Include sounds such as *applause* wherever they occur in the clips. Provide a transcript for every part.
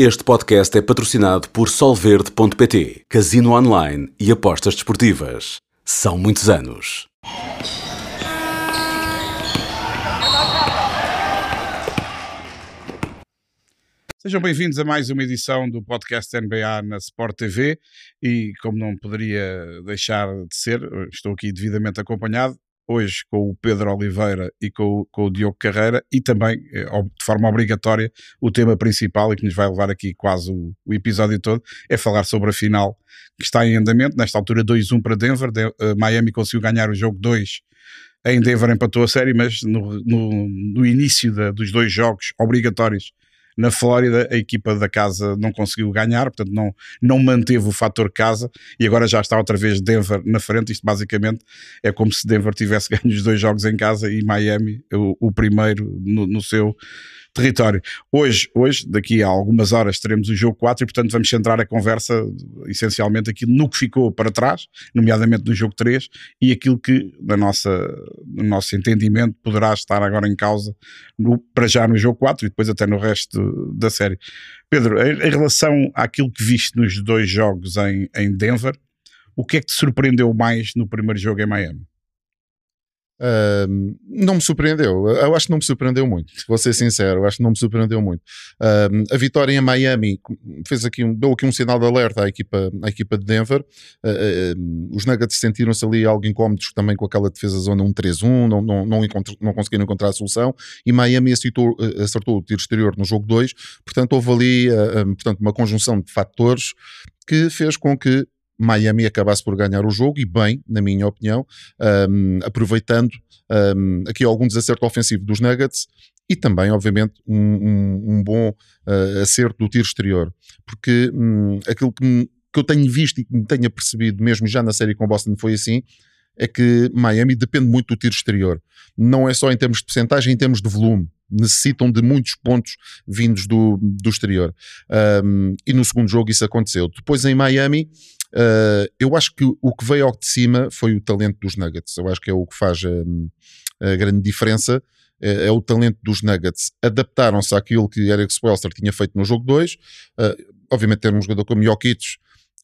Este podcast é patrocinado por Solverde.pt, Casino Online e Apostas Desportivas. São muitos anos. Sejam bem-vindos a mais uma edição do podcast NBA na Sport TV e, como não poderia deixar de ser, estou aqui devidamente acompanhado hoje com o Pedro Oliveira e com, com, o Diogo Carreira e também, eh, de forma obrigatória, o tema principal e que nos vai levar aqui quase o, o episódio todo é falar sobre a final que está em andamento, nesta altura 2-1 para Denver, de, uh, Miami conseguiu ganhar o jogo 2 em Denver empatou a série, mas no, no, no início da, dos dois jogos obrigatórios na Flórida, a equipa da casa não conseguiu ganhar, portanto não, não manteve o fator casa e agora já está outra vez Denver na frente. Isto basicamente é como se Denver tivesse *laughs* ganho os dois jogos em casa e Miami o, o primeiro no, no seu território. Hoje, hoje, daqui a algumas horas, teremos o jogo 4 e, portanto, vamos centrar a conversa essencialmente aqui no que ficou para trás, nomeadamente no jogo 3, e aquilo que, na nossa, no nosso entendimento, poderá estar agora em causa no, para já no jogo 4 e depois até no resto da série. Pedro, em, em relação àquilo que viste nos dois jogos em, em Denver, o que é que te surpreendeu mais no primeiro jogo em Miami? Uh, não me surpreendeu. Eu acho que não me surpreendeu muito. Vou ser sincero, eu acho que não me surpreendeu muito. Uh, a vitória em Miami fez aqui um, deu aqui um sinal de alerta à equipa, à equipa de Denver. Uh, os Nuggets sentiram-se ali algo incómodos também com aquela defesa zona 1-3-1, não, não, não, não conseguiram encontrar a solução. E Miami acertou, acertou o tiro exterior no jogo 2. Portanto, houve ali portanto, uma conjunção de fatores que fez com que Miami acabasse por ganhar o jogo e bem, na minha opinião, um, aproveitando um, aqui algum desacerto ofensivo dos Nuggets e também, obviamente, um, um, um bom uh, acerto do tiro exterior. Porque um, aquilo que, que eu tenho visto e que me tenho percebido, mesmo já na série com Boston, foi assim, é que Miami depende muito do tiro exterior. Não é só em termos de porcentagem, em termos de volume. Necessitam de muitos pontos vindos do, do exterior. Um, e no segundo jogo isso aconteceu. Depois em Miami, Uh, eu acho que o que veio ao de cima foi o talento dos Nuggets. Eu acho que é o que faz a, grande diferença. É, é, o talento dos Nuggets. Adaptaram-se àquilo que Eric Spoelstra tinha feito no jogo 2. Uh, ah, obviamente, ter um jogador como Jokic,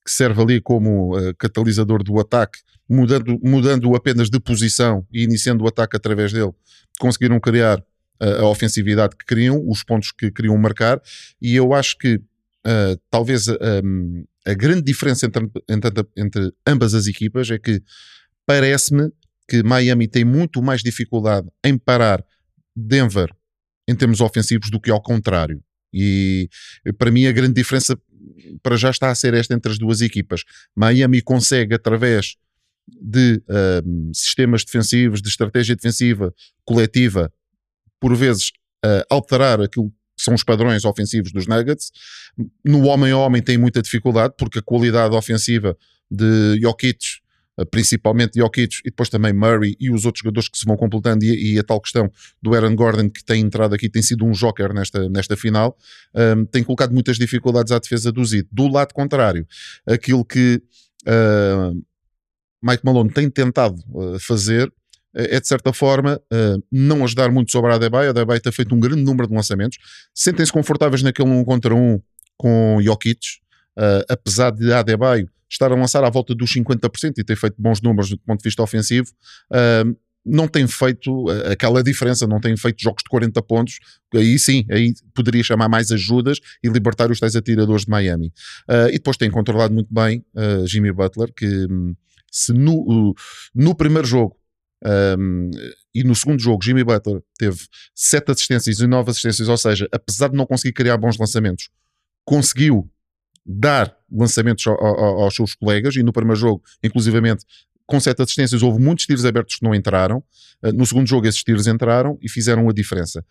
que serve ali como uh, catalisador do ataque, mudando, mudando apenas de posição e iniciando o ataque através dele, conseguiram criar a ofensividade que queriam, os pontos que queriam marcar, e eu acho que uh, talvez um, a grande diferença entre, entre, entre ambas as equipas é que parece-me que Miami tem muito mais dificuldade em parar Denver em termos ofensivos do que ao contrário. E para mim a grande diferença para já está a ser esta entre as duas equipas. Miami consegue, através de uh, sistemas defensivos, de estratégia defensiva coletiva, por vezes uh, alterar aquilo são os padrões ofensivos dos Nuggets. No homem a homem tem muita dificuldade, porque a qualidade ofensiva de Jokic, eh, principalmente Jokic, e depois também Murray e os outros jogadores que se vão completando, e, e a tal questão do Aaron Gordon, que tem entrado aqui, tem sido um joker nesta, nesta final, um, ehm, tem colocado muitas dificuldades à defesa do Zid. Do lado contrário, aquilo que uh, Mike Malone tem tentado uh, fazer é de certa forma uh, não ajudar muito sobre a Adebayo. A Adebayo tem feito um grande número de lançamentos. Sentem-se confortáveis naquele 1 contra 1 com Jokic, uh, apesar de a Adebayo estar a lançar à volta dos 50% e ter feito bons números do ponto de vista ofensivo. Uh, não tem feito aquela diferença, não tem feito jogos de 40 pontos, aí sim, aí poderia chamar mais ajudas e libertar os tais atiradores de Miami. E depois tem controlado muito bem Jimmy Butler, que um, se no, no primeiro jogo um, e no segundo jogo, Jimmy Butler teve sete assistências e nove assistências, ou seja, apesar de não conseguir criar bons lançamentos, conseguiu dar lançamentos ao, ao, aos seus colegas. E no primeiro jogo, inclusivamente, com sete assistências, houve muitos tiros abertos que não entraram. Uh, no segundo jogo, esses tiros entraram e fizeram a diferença.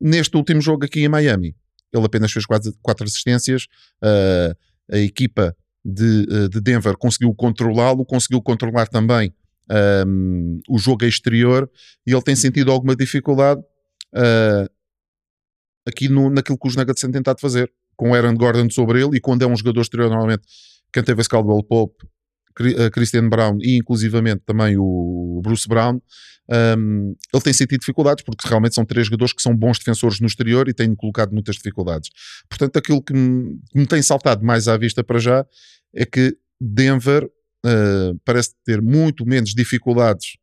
Neste último jogo aqui em Miami, ele apenas fez quatro, quatro assistências. Uh, a equipa de, uh, de Denver conseguiu controlá-lo, conseguiu controlar também um, o jogo exterior e ele tem sentido alguma dificuldade uh, aqui no, naquilo que os Nuggets têm tentado fazer, com Aaron Gordon sobre ele e quando é um jogador exterior, normalmente quem teve esse Caldwell Pope Christian Brown e inclusivamente também o Bruce Brown, um, ele tem sentido dificuldades porque realmente são três jogadores que são bons defensores no exterior e têm colocado muitas dificuldades. Portanto, aquilo que me, que me tem saltado mais à vista para já é que Denver uh, parece ter muito menos dificuldades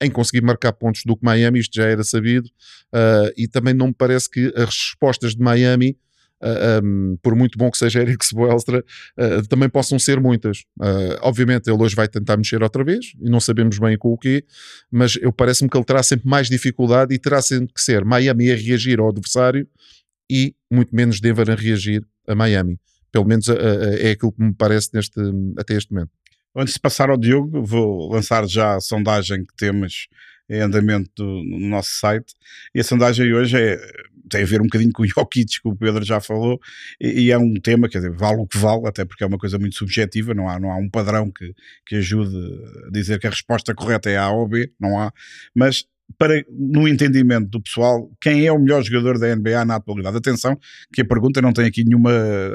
em conseguir marcar pontos do que Miami, isto já era sabido, uh, e também não me parece que as respostas de Miami Uh, um, por muito bom que seja Eric *laughs* Spoelstra, uh, também possam ser muitas. Obviamente, ele hoje vai tentar mexer outra vez e não sabemos bem com o quê, mas eu parece-me que ele terá sempre mais dificuldade e terá sempre que ser Miami a reagir ao adversário e muito menos Denver a reagir a Miami. Pelo menos é aquilo que me parece neste, até este momento. Antes de passar ao Diogo, vou lançar já a sondagem que temos em andamento do, no nosso site. E a sondagem hoje é, tem a ver um bocadinho com o Jokic, que o Pedro já falou, e, e, é um tema, quer dizer, vale o que vale, até porque é uma coisa muito subjetiva, não há, não há um padrão que, que ajude a dizer que a resposta correta é A ou B, não há, mas para, no entendimento do pessoal, quem é o melhor jogador da NBA na atualidade? Atenção, que a pergunta não tem aqui nenhuma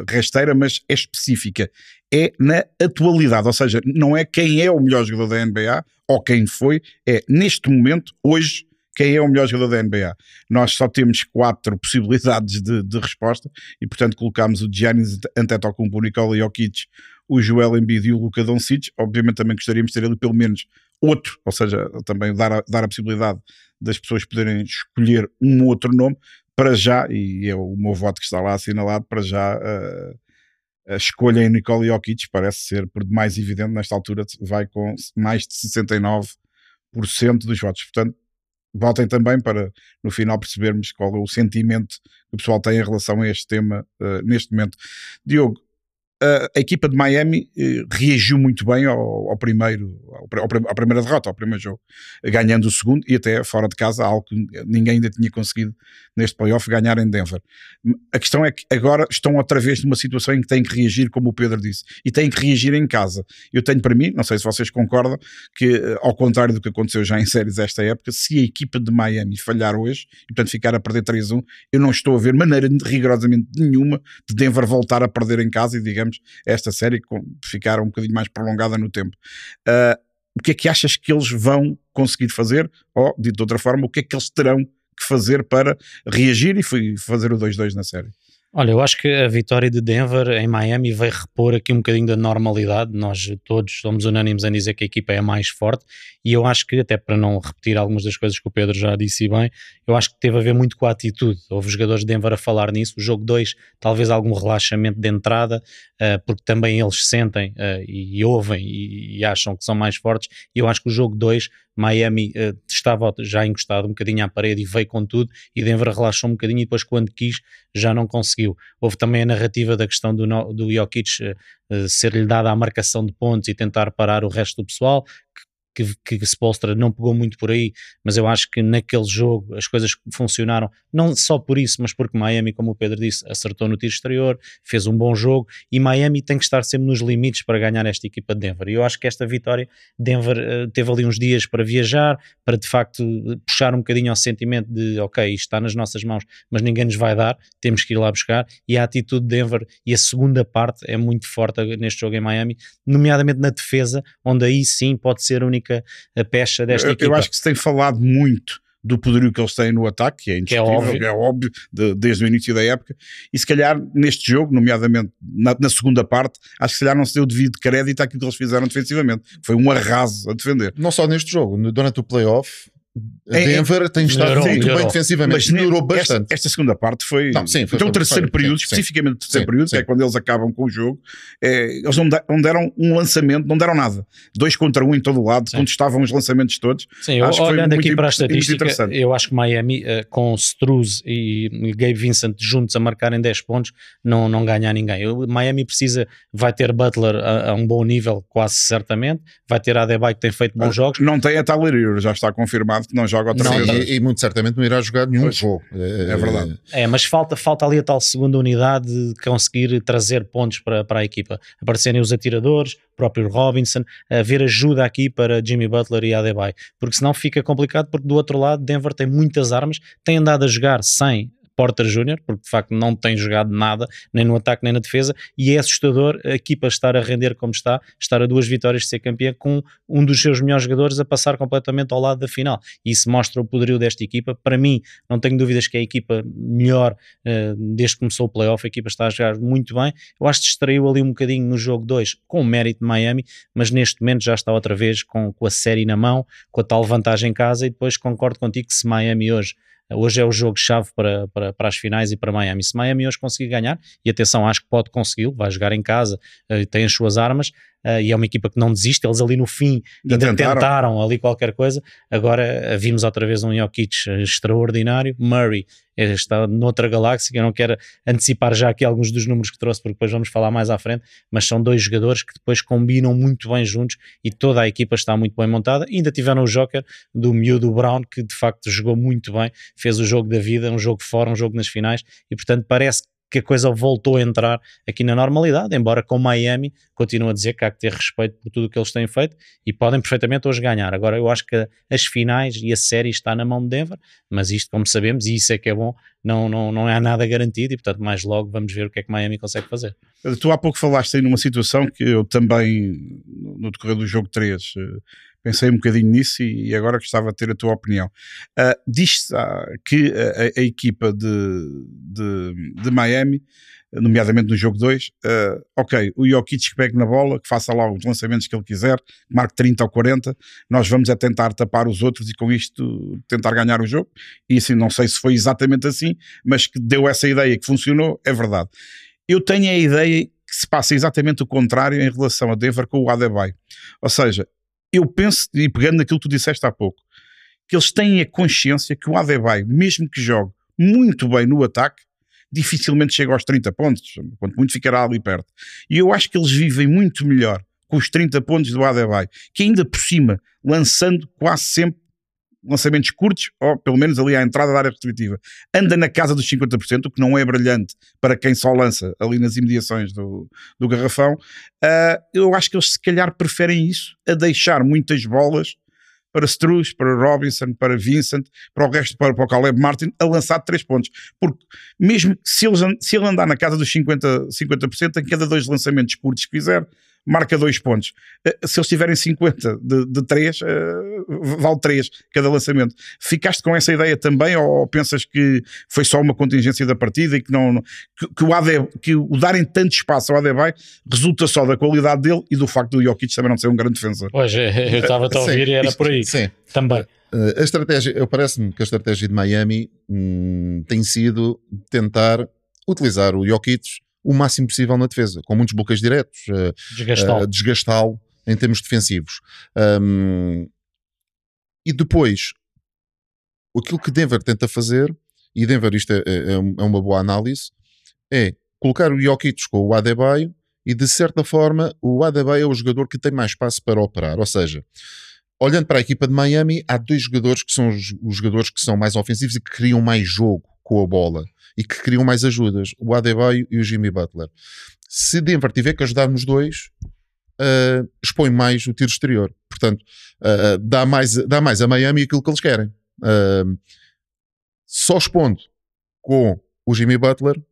rasteira, mas é específica. É na atualidade, ou seja, não é quem é o melhor jogador da NBA ou quem foi, é neste momento, hoje, quem é o melhor jogador da NBA. Nós só temos quatro *laughs* possibilidades de, de resposta e, portanto, colocámos o Giannis Antetokounmpo, o Nikola Jokic, o Joel Embiid e o Luka Doncic. Obviamente também gostaríamos de ter ali pelo menos outro, ou seja, também dar a, dar a possibilidade das pessoas poderem escolher um outro nome para já, e é o meu voto que está lá assinalado, para já uh, a escolha em Nikola Jokic parece ser, por mais evidente nesta altura, vai com mais de 69% dos votos. Portanto, votem também para no final percebermos qual é o sentimento que o pessoal tem em relação a este tema uh, neste momento. Diogo, a equipa de Miami eh, reagiu muito bem ao, ao primeiro, ao, à primeira derrota, ao primeiro jogo, ganhando o segundo e até fora de casa, algo que ninguém ainda tinha conseguido neste playoff ganhar em Denver. A questão é que agora estão outra vez numa situação em que têm que reagir, como o Pedro disse, e têm que reagir em casa. Eu tenho para mim, não sei se vocês concordam, que eh, ao contrário do que aconteceu já em *laughs* séries esta época, se a equipa de Miami falhar hoje e portanto ficar a perder 3-1, eu não estou a ver maneira rigorosamente nenhuma de Denver voltar a perder em casa e digamos esta série ficar um bocadinho mais prolongada no tempo. Uh, o que é que achas que eles vão conseguir fazer? Ou, dito de outra forma, o que é que eles terão que fazer para reagir e fazer o 2-2 na série? Olha, eu acho que a vitória de Denver em Miami vai repor aqui um bocadinho da normalidade. Nós todos somos unânimes em dizer que a equipa é a mais forte e eu acho que, até para não repetir algumas das coisas que o Pedro já disse bem, eu acho que teve a ver muito com a atitude. Houve jogadores de Denver a falar nisso. O jogo 2, talvez algum relaxamento de entrada, uh, porque também eles sentem uh, e ouvem e, acham que são mais fortes. E eu acho que o jogo 2 Miami uh, estava já encostado um bocadinho à parede e veio com tudo, e Denver relaxou um bocadinho e depois quando quis já não conseguiu. Houve também a narrativa da questão do, do Jokic uh, ser-lhe dada a marcação de pontos e tentar parar o resto do pessoal, que que, que Spolstra não pegou muito por aí, mas eu acho que naquele jogo as coisas funcionaram, não só por isso, mas porque Miami, como o Pedro disse, acertou no tiro exterior, fez um bom jogo e Miami tem que estar sempre nos limites para ganhar esta equipa de Denver. E eu acho que esta vitória, Denver uh, teve ali uns dias para viajar, para de facto puxar um bocadinho ao sentimento de ok, isto está nas nossas mãos, mas ninguém nos vai dar, temos que ir lá buscar. E a atitude de Denver e a segunda parte é muito forte neste jogo em Miami, nomeadamente na defesa, onde aí sim pode ser a única única pecha desta eu, equipa. Eu acho que se tem falado muito do poderio que eles têm no ataque, que é, que é óbvio, é óbvio de, desde o início da época, e se calhar neste jogo, nomeadamente na, na, segunda parte, acho que se calhar não se deu devido crédito àquilo que eles fizeram defensivamente. Foi um arraso a defender. Não só neste jogo, durante o playoff, Denver tem estado melhorou, muito melhorou. bem defensivamente, mas melhorou bastante. Esta, esta, segunda parte foi. Não, sim, foi então, o terceiro foi, período, sim, especificamente o terceiro sim, período, sim. que é quando eles acabam com o jogo, é, eles não, não, deram um lançamento, não deram nada. Dois contra um em todo o lado, contestavam os lançamentos todos. Sim, acho olhando aqui para a estatística, eu acho que Miami, uh, com Struz e Gabe Vincent juntos a marcarem 10 pontos, não, não ganha a ninguém. Miami precisa, vai ter Butler a, a, um bom nível, quase certamente, vai ter Adebayo que tem feito bons jogos. Não tem a Tyler já está confirmado que não joga outra não, vez. E, e, muito certamente não irá jogar nenhum pois, jogo. É, é, verdade. É, mas falta, falta ali a tal segunda unidade de conseguir trazer pontos para, para a equipa. Aparecerem os atiradores, o próprio Robinson, haver ajuda aqui para Jimmy Butler e Adebayo. Porque senão fica complicado, porque do outro lado Denver tem muitas armas, tem andado a jogar sem Porter Júnior, porque de facto não tem jogado nada, nem no ataque nem na defesa, e é assustador a equipa estar a render como está, estar a duas vitórias de ser campeã, com um dos seus melhores jogadores a passar completamente ao lado da final. Isso mostra o poderio desta equipa. Para mim, não tenho dúvidas que é a equipa melhor uh, desde que começou o playoff, a equipa está a jogar muito bem. Eu acho que distraiu ali um bocadinho no jogo 2 com o mérito de Miami, mas neste momento já está outra vez com, com a série na mão, com a tal vantagem em casa, e depois concordo contigo que se Miami hoje Hoje é o jogo-chave para, para, para as finais e para Miami. Se Miami hoje conseguir ganhar, e atenção, acho que pode consegui-lo, vai jogar em casa, uh, tem as suas armas, uh, e é uma equipa que não desiste. Eles ali no fim ainda tentaram. tentaram ali qualquer coisa. Agora uh, vimos outra vez um Jokic extraordinário. Murray está noutra galáxia. Eu não quero antecipar já aqui alguns dos números que trouxe, porque depois vamos falar mais à frente. Mas são dois jogadores que depois combinam muito bem juntos e toda a equipa está muito bem montada. Ainda tiveram o Joker do miúdo Brown, que de facto jogou muito bem, fez o jogo da vida, um jogo fora, um jogo nas finais, e portanto parece que a coisa voltou a entrar aqui na normalidade, embora com Miami continuo a dizer que há que ter respeito por tudo o que eles têm feito e podem perfeitamente hoje ganhar. Agora eu acho que as finais e a série está na mão de Denver, mas isto, como sabemos, e isso é que é bom, não, não, não há nada garantido e portanto mais logo vamos ver o que é que Miami consegue fazer. Tu há pouco falaste aí numa situação que eu também, no decorrer do jogo 3, pensei um bocadinho nisso e, agora gostava de ter a tua opinião. Uh, Diz-se uh, que a, a, equipa de, de, de, Miami, nomeadamente no jogo 2, uh, ah, ok, o Jokic que pegue na bola, que faça lá os lançamentos que ele quiser, marque 30 ou 40, nós vamos a tentar tapar os outros e com isto tentar ganhar o jogo. E assim, não sei se foi exatamente assim, mas que deu essa ideia que funcionou, é verdade. Eu tenho a ideia que se passa exatamente o contrário em relação a Denver com o Adebayo. Ou seja, eu penso, e pegando naquilo que tu disseste há pouco, que eles têm a consciência que o Adebayo, mesmo que jogue muito bem no ataque, dificilmente chega aos 30 pontos, quanto muito ficará ali perto. E eu acho que eles vivem muito melhor com os 30 pontos do Adebayo, que ainda por cima, lançando quase sempre lançamentos curtos, ou pelo menos ali à entrada da área restritiva, anda na casa dos 50%, o que não é brilhante para quem só lança ali nas imediações do, do garrafão. Uh, eu acho que eles se calhar preferem isso a deixar muitas bolas para Struz, para Robinson, para Vincent, para o resto, para, para o Caleb Martin, a lançar de 3 pontos. Porque mesmo se, eles, se ele andar na casa dos 50%, 50% em cada dois lançamentos curtos que fizer, marca dois pontos. Eh, se eles tiverem 50 de, de 3, uh, eh, vale 3 cada lançamento. Ficaste com essa ideia também ou pensas que foi só uma contingência da partida e que não que, que o, AD, que o darem tanto espaço ao Adebayo resulta só da qualidade dele e do facto do Jokic também não ser um grande defensor? Pois, é, eu estava a *laughs* ouvir sim, e era isto, por aí. Sim. Também. A estratégia, eu parece-me que a estratégia de Miami hum, tem sido tentar utilizar o Jokic o máximo possível na defesa, com muitos bloqueios diretos, desgastá-lo. uh, desgastá em termos defensivos. Um, e depois, aquilo que Denver tenta fazer, e Denver isto é, é, é, é uma boa análise, é colocar o Jokic com o Adebayo e de certa forma o Adebayo é o jogador que tem mais espaço para operar, ou seja, olhando para a equipa de Miami, há dois jogadores que são os, os jogadores que são mais ofensivos e que criam mais jogo com a bola e que criam mais ajudas, o Adebayo e o Jimmy Butler. Se Denver tiver que ajudar nos dois, uh, expõe mais o tiro exterior. Portanto, uh, dá, mais, dá mais a Miami aquilo que eles querem. Uh, só expondo com o Jimmy Butler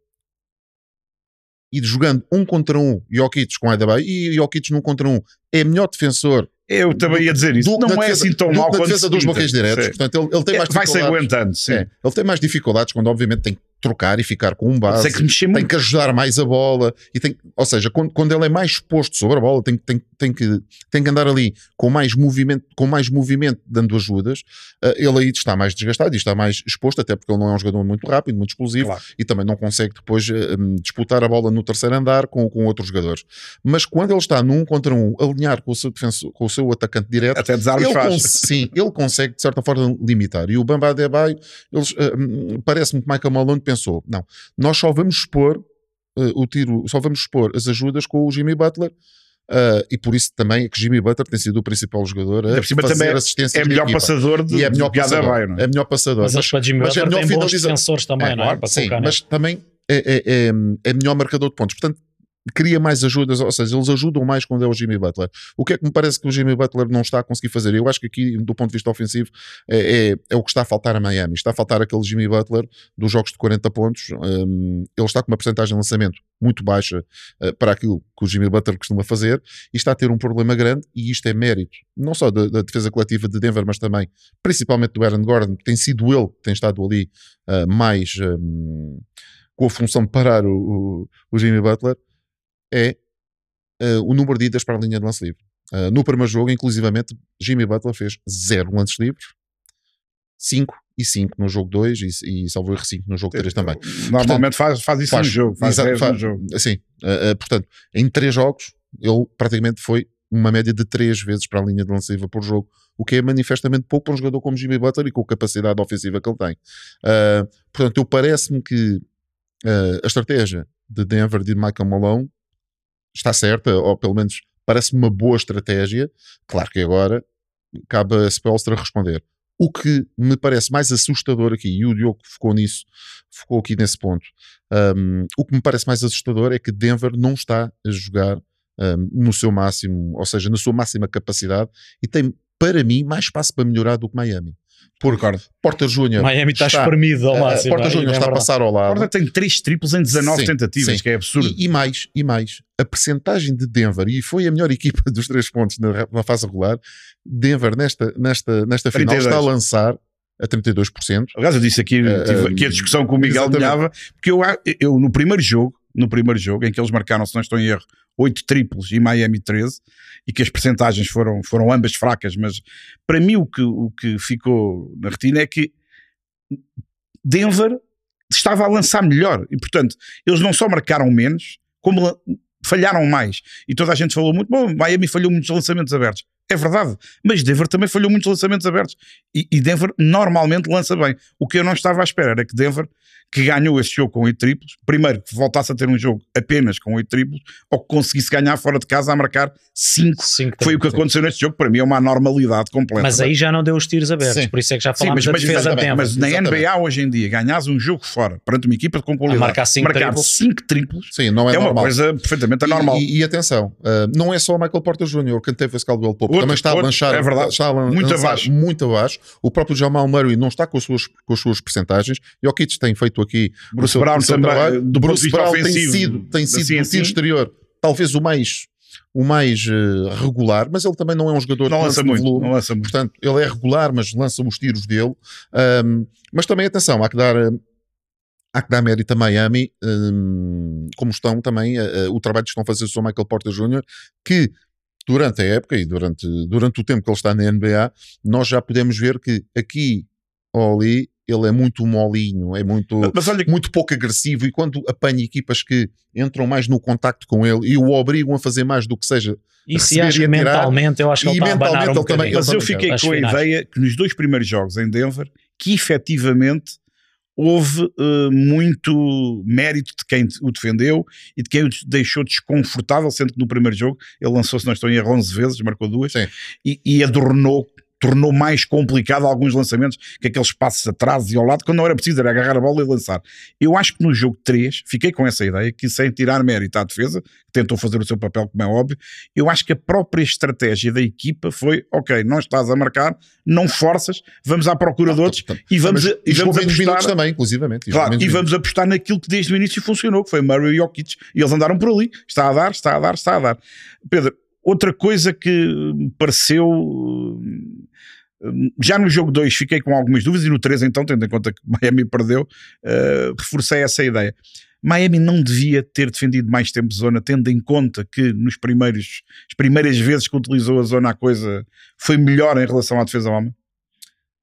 e jogando um contra um, Jokic com Adebayo, e Jokic num contra um é melhor defensor eu também ia dizer isso. Do, não é defesa, assim tão do, mal na defesa dos bloqueios diretos. Portanto, ele, ele tem é, mais Vai se aguentando, sim. É, ele tem mais dificuldades quando, obviamente, tem trocar e ficar com um base, tem que, tem que ajudar mais a bola, e tem, ou seja, quando, quando ele é mais exposto sobre a bola, tem, tem, tem, que, tem que andar ali com mais movimento, com mais movimento dando ajudas, uh, ele aí está mais desgastado e está mais exposto, até porque ele não é um jogador muito rápido, muito explosivo, claro. e também não consegue depois uh, disputar a bola no terceiro andar com, com outros jogadores. Mas quando ele está num contra um, alinhar com o seu, defensor, com o seu atacante direto, até ele, cons sim, ele consegue de certa forma limitar. E o Bamba Adebayo, uh, parece-me que Michael Malone pensou: não, nós só vamos expor uh, o tiro, só vamos expor as ajudas com o Jimmy Butler. Uh, e por isso também é que Jimmy Butler tem sido o principal jogador a fazer também assistência é melhor passador de, e é melhor passador, vai, não é? é melhor passador mas, mas, mas, Jimmy mas é melhor finalizador defensores também, é, não é? sim, mas também é, é, é, é melhor marcador de pontos portanto cria mais ajudas, ou seja, eles ajudam mais quando é o Jimmy Butler. O que é que me parece que o Jimmy Butler não está a conseguir fazer? Eu acho que aqui, do ponto de vista ofensivo, é, é, é o que está a faltar a Miami. Está a faltar aquele Jimmy Butler dos jogos de 40 pontos. Um, ele está com uma porcentagem de lançamento muito baixa uh, para aquilo que o Jimmy Butler costuma fazer e está a ter um problema grande e isto é mérito, não só da, da defesa coletiva de Denver, mas também, principalmente do Aaron Gordon, que tem sido ele que tem estado ali uh, mais... Um, com a função de parar o, o, o Jimmy Butler, é uh, o número de idas para a linha de lance livre. Uh, no primeiro jogo, inclusivamente, Jimmy Butler fez zero lances livres, 5 e 5 no jogo 2 e, e salvo erro 5 no jogo 3 também. Normalmente portanto, faz, faz isso faz, no jogo, faz, faz, faz no jogo. Sim, uh, portanto, em 3 jogos, ele praticamente foi uma média de 3 vezes para a linha de lance livre por jogo, o que é manifestamente pouco para um jogador como Jimmy Butler e com a capacidade ofensiva que ele tem. Uh, portanto, eu parece-me que uh, a estratégia de Denver de Michael Malone está certa, ou pelo menos parece-me uma boa estratégia. Claro que agora cabe a Spelstra responder. O que me parece mais assustador aqui, e o Diogo focou nisso, focou aqui nesse ponto, um, o que me parece mais assustador é que Denver não está a jogar um, no seu máximo, ou seja, na sua máxima capacidade, e tem, para mim, mais espaço para melhorar do que Miami. Porque Porta Júnior. Miami está, está espremido ao eh, máximo. Porta Júnior é está a passar ao lado. Porta tem 3 triplos em 19 sim, tentativas, sim. que é absurdo. E, e, mais, e mais, a percentagem de Denver, e foi a melhor equipa *laughs* dos 3 pontos na, na fase regular, Denver nesta, nesta, nesta final está a lançar a 32%. Aliás, eu disse aqui, uh, tive aqui a discussão com o Miguel Milhava, porque eu, eu no primeiro jogo, no primeiro jogo, em que eles marcaram, se não estou em erro, 8 triplos e Miami 13, e que as percentagens foram, foram ambas fracas, mas para mim o que, o que ficou na retina é que Denver estava a lançar melhor, e portanto, eles não só marcaram menos, como falharam mais. E toda a gente falou muito, bom, Miami falhou muitos lançamentos abertos. É verdade, mas Denver também falhou muitos lançamentos abertos. E, e Denver normalmente lança bem. O que eu não estava à espera era que Denver que ganhou esse jogo com 8 triplos, primeiro que voltasse a ter um jogo apenas com 8 triplos, ou que conseguisse ganhar fora de casa a marcar 5. Foi o que aconteceu neste jogo, para mim é uma normalidade completa. Mas aí já não deu os tiros abertos, Sim. por isso é que já falámos Sim, mas, da defesa mas, mas na exatamente. NBA hoje em dia, ganhas um jogo fora, perante uma equipa com qualidade, a marcar 5 triplos, cinco triplos Sim, não é, é uma coisa perfeitamente anormal. E, e, e atenção, uh, não é só o Michael Porter Jr. que teve esse Caldwell Pope, também está a lanchar, é verdade, está a lançar muito abaixo. muito abaixo. O próprio Jamal Murray não está com as suas, com as suas percentagens. Jokic tem feito aqui Bruce Brown também, trabalho. do Bruce Brown tem sido, tem sido assim, assim. exterior, talvez o mais o mais uh, regular, mas ele também não é um jogador não lança, muito, volume, não lança muito. Portanto, ele é regular, mas lança os tiros dele. Um, mas também, atenção, há que dar, há que dar mérito a Miami, um, como estão também, uh, o trabalho que estão a fazer o Michael Porter Jr., que durante a época e durante, durante o tempo que ele está na NBA, nós já podemos ver que aqui ou ali ele é muito molinho, é muito, olha... muito pouco agressivo e quando apanha equipas que entram mais no contacto com ele e o obrigam a fazer mais do que seja e acho que mentalmente eu acho que ele está a um também, Mas eu fiquei com a ideia que nos dois primeiros jogos em Denver que efetivamente houve uh, muito mérito de quem o defendeu e de quem o deixou desconfortável, sendo que no primeiro jogo ele lançou, se não estou em erro, 11 vezes, marcou duas, e, e adornou tornou mais complicado alguns lançamentos que aqueles passos atrás e ao lado, quando não era preciso, era agarrar a bola e lançar. Eu acho que no jogo 3, fiquei com essa ideia, que sem tirar mérito à defesa, que tentou fazer o seu papel, como é óbvio, eu acho que a própria estratégia da equipa foi, ok, não estás a marcar, não forças, vamos à procura ah, de outros tá, tá. e vamos, Mas, e vamos apostar... também, inclusivamente. Claro, e vamos apostar naquilo que desde o início funcionou, que foi Murray e Jokic, e eles andaram por ali, está a dar, está a dar, está a dar. Pedro, outra coisa que me pareceu já no jogo 2 fiquei com algumas dúvidas e no 3 então, tendo em conta que *laughs* Miami perdeu, uh, reforcei essa ideia. Miami não devia ter defendido mais tempo zona, tendo em conta que nos primeiros, as primeiras vezes que utilizou a zona a coisa foi melhor em relação à defesa homem?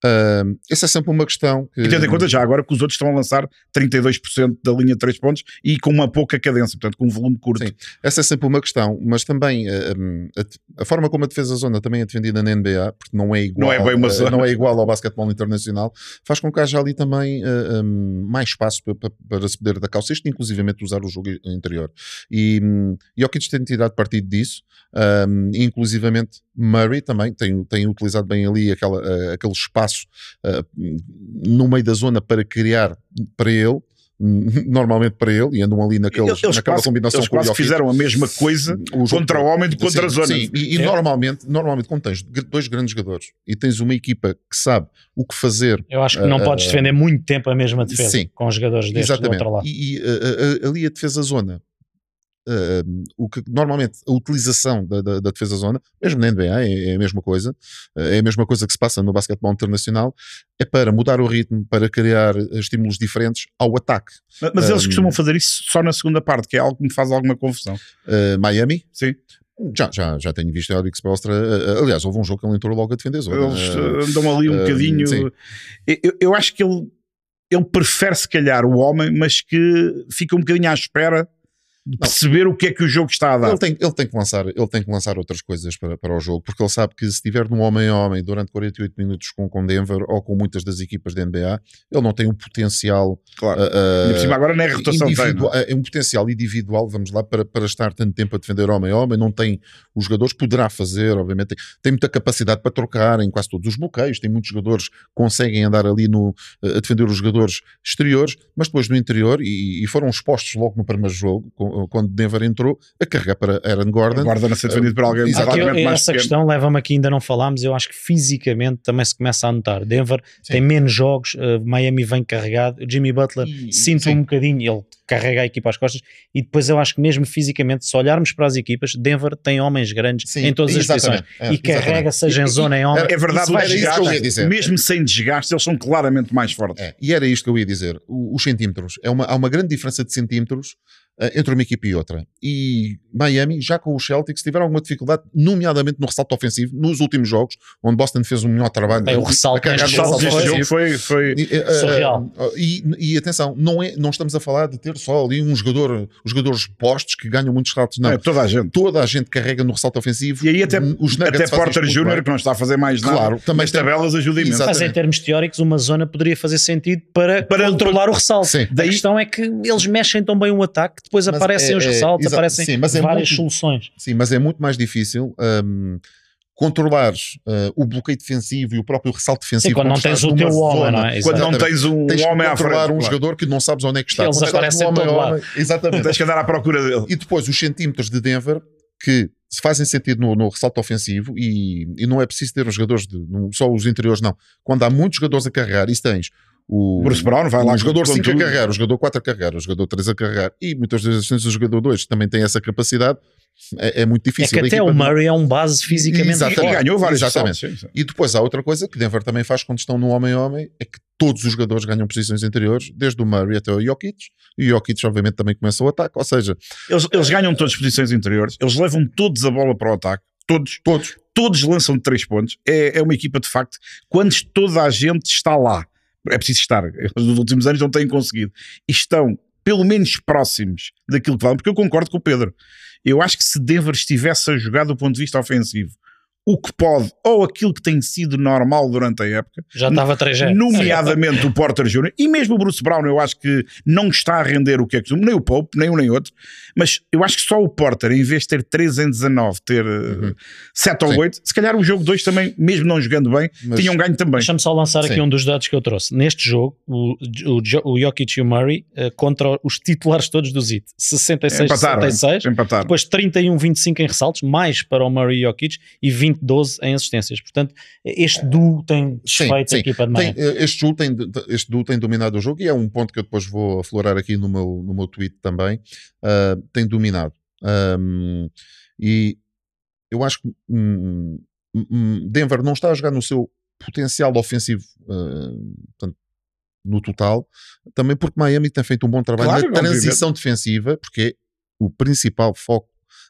Uh, essa é sempre uma questão. Que... E tendo em conta já agora que os outros estão a lançar 32% da linha de 3 pontos e com uma pouca cadência, portanto com um volume curto. Sim, essa é sempre uma questão, mas também a, a, forma como a defesa zona também é defendida na NBA, porque não é igual, não é, bem uma zona. não é igual ao basquetebol internacional, faz com que haja ali também uh, um, mais espaço para, para, para, se poder dar calça, isto inclusivamente usar o jogo interior. E um, Jokic tem tirado partido disso, um, inclusivamente Murray também tem, tem utilizado bem ali aquela, aquele espaço uh, no meio da zona para criar para ele. *laughs* normalmente para ele, e andam ali naqueles, Eles naquela quase, combinação eles quase fizeram a mesma coisa contra o homem do que contra sim, a zona. Sim, e, e É. normalmente, normalmente, quando tens dois grandes jogadores e tens uma equipa que sabe o que fazer Eu acho que não Ah, podes defender muito tempo a mesma defesa sim. com os jogadores destes do outro lado. E, e, a- ali a defesa zona, ah, o que normalmente a utilização da, da- da defesa zona, mesmo na NBA, é, é a mesma coisa, é a mesma coisa que se passa no basquetebol internacional, é para mudar o ritmo, para criar eh, estímulos diferentes ao ataque. Mas- Mas eles Um, costumam fazer isso só na segunda parte, que é algo que me faz alguma confusão. Ah, Miami, Sim. já, já, já tenho visto a Eric Spelstra, aliás, houve um jogo que ele entrou logo a defender zona. Eles eh, andam ali um bocadinho. sim. Eu, eu acho que ele, ele prefere, se calhar, o homem, mas que fica um bocadinho à espera de perceber o que é que o jogo está a dar. Ele tem, ele, tem que lançar, ele tem que lançar outras coisas para, para o jogo, porque ele sabe que se estiver num homem a homem durante 48 minutos com, com Denver ou com muitas das equipas da NBA, ele não tem um potencial. Claro. Ainda por cima, agora nem a rotação tem. não é? é um potencial individual, vamos lá, para, para estar tanto tempo a defender homem a homem, não tem os jogadores, poderá fazer, obviamente, tem, tem muita capacidade para trocar em quase todos os bloqueios, tem muitos jogadores que conseguem andar ali no, a defender os jogadores exteriores, mas depois no interior, e, e foram expostos logo no primeiro jogo, com- quando Denver entrou, a carregar para Aaron Gordon. Agora a ser defendido por alguém Exatamente. Mais essa pequeno. questão leva-me aqui, ainda não falámos, eu acho que fisicamente também se começa a notar. Denver Sim. tem menos jogos, uh, Miami vem carregado, Jimmy Butler E- sinto sim. um bocadinho, ele carrega a equipa às costas e depois eu acho que mesmo fisicamente, se olharmos para as equipas, Denver tem homens grandes Sim, em todas as posições é, e carrega, exatamente. seja em zona, em homem. É verdade, Isso o era isso que eu ia dizer. mesmo sem desgaste, eles são claramente mais fortes. É, e era isto que eu ia dizer. O- os centímetros. É uma, há uma grande diferença de centímetros entre uma equipe e outra. E Miami, já com os Celtics, tiveram alguma dificuldade, nomeadamente no ressalto ofensivo, nos últimos jogos, onde Boston fez um melhor trabalho. Bem, o a ressalto O salto ressalto jogo foi, foi E, eh, Surreal. eh, e, e atenção, não, é, não estamos a falar de ter só ali um jogador, os jogadores postos que ganham muitos saltos, não. é, toda a gente. Toda a gente carrega no ressalto ofensivo. E aí até, os até Porter Jr., que não está a fazer mais nada, Claro, também tem- tabelas ajuda imenso. Mas em termos teóricos, uma zona poderia fazer sentido para, Para- controlar o ressalto. Sim. A questão é que eles mexem tão bem o ataque, depois Mas aparecem é- os é- ressaltos, aparecem sim, mas é várias muito- soluções. Sim, mas é muito mais difícil hum, controlares uh, o bloqueio defensivo e o próprio ressalto defensivo. Sim, quando não tens o teu homem, zona. não é? Quando não tens um Tens que homem à frente. controlar um claro. jogador que não sabes onde é que está. Eles Quando aparecem no de todo homem homem, Exatamente. Tens que andar à procura dele. E depois os centímetros de Denver que se fazem sentido no, no ressalto ofensivo e, e não é preciso ter os jogadores, de, não- só os interiores, não. Quando há muitos jogadores a carregar, isso tens o, Bruce Brown vai lá o jogador com 5 a carregar, o jogador 4 a carregar, o jogador 3 a carregar e muitas vezes o jogador 2 que também tem essa capacidade. É, é muito É difícil. que A até o não- Murray é um base fisicamente Exatamente. E forte. ganhou vários Exatamente. sim, sim. E depois há outra coisa que Denver também faz quando estão no homem a homem, é que todos os jogadores ganham posições interiores, desde o Murray até o Jokic, e o Jokic obviamente também começa o ataque, ou seja, Eles, eles ganham todas as posições interiores, eles levam todos a bola para o ataque, todos, todos. todos lançam de três pontos. É, é uma equipa de facto, quando toda a gente está lá, é preciso estar. Nos últimos anos não têm conseguido. E estão pelo menos próximos daquilo que valem, porque eu concordo com o Pedro. Eu acho que se Denver estivesse a jogar do ponto de vista ofensivo o que pode, ou aquilo que tem sido normal durante a época, Já estava 3 nomeadamente o Porter Jr. e mesmo o Bruce Brown, eu acho que não está a render o que é costume, nem o Pope, nem um nem outro, mas eu acho que só o Porter, em vez de ter 3 em 19, ter Uhum. 7 ou Sim. 8, se calhar o jogo 2 também, mesmo não jogando bem, Mas- tinham ganho também. Deixa-me só lançar aqui Sim. um dos dados que eu trouxe. Neste jogo, o, o, o Jokic e o Murray eh, contra os titulares todos do ZIT. 66-66. empataram. Depois 31-25 em ressaltos, mais para o Murray e Jokic e 20-12 em assistências. Portanto, este duo tem desfeito sim. a equipa de Tem, Miami. eh, este, duo tem, este duo tem dominado o jogo e é um ponto que eu depois vou aflorar aqui no meu, no meu tweet também. ah, tem dominado. Ahm, e eu acho que hum, hum, Denver não está a jogar no seu potencial ofensivo ah, portanto, no total, também porque Miami tem feito um bom trabalho Claro, na transição defensiva, porque é o principal foco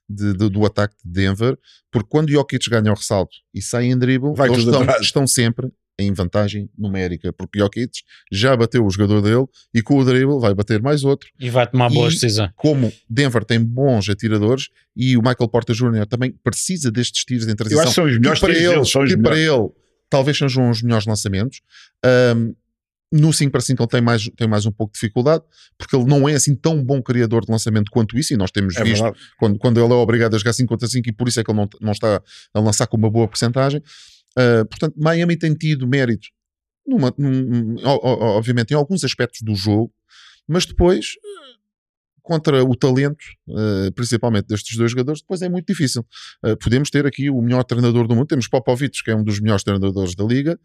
de- de- do ataque de Denver, porque quando o Jokic ganha o ressalto e sai em dribble, Vai eles estão, estão sempre em vantagem numérica, porque Jokic já bateu o jogador dele e com o dribble vai bater mais outro. E vai tomar boas decisões. Como Denver tem bons atiradores e o Michael Porter Jr. também precisa destes tiros em Eu transição, acho que são os que melhores para tiros ele, deles, são os que para melhores. ele talvez sejam os melhores lançamentos. Ahm, no 5 para 5 ele tem mais, tem mais um pouco de dificuldade, porque ele não é assim tão bom criador de lançamento quanto isso, e nós temos É visto verdade. quando, quando ele é obrigado a jogar 5 contra 5 e por isso é que ele não, não está a lançar com uma boa porcentagem. Ah, portanto, Miami tem tido méritos, numa, num- obviamente, em alguns aspectos do jogo, mas depois contra o talento, uh, principalmente destes dois jogadores, depois é muito difícil. Uh, podemos ter aqui o melhor treinador do mundo, temos Popovich, que é um dos melhores treinadores da liga,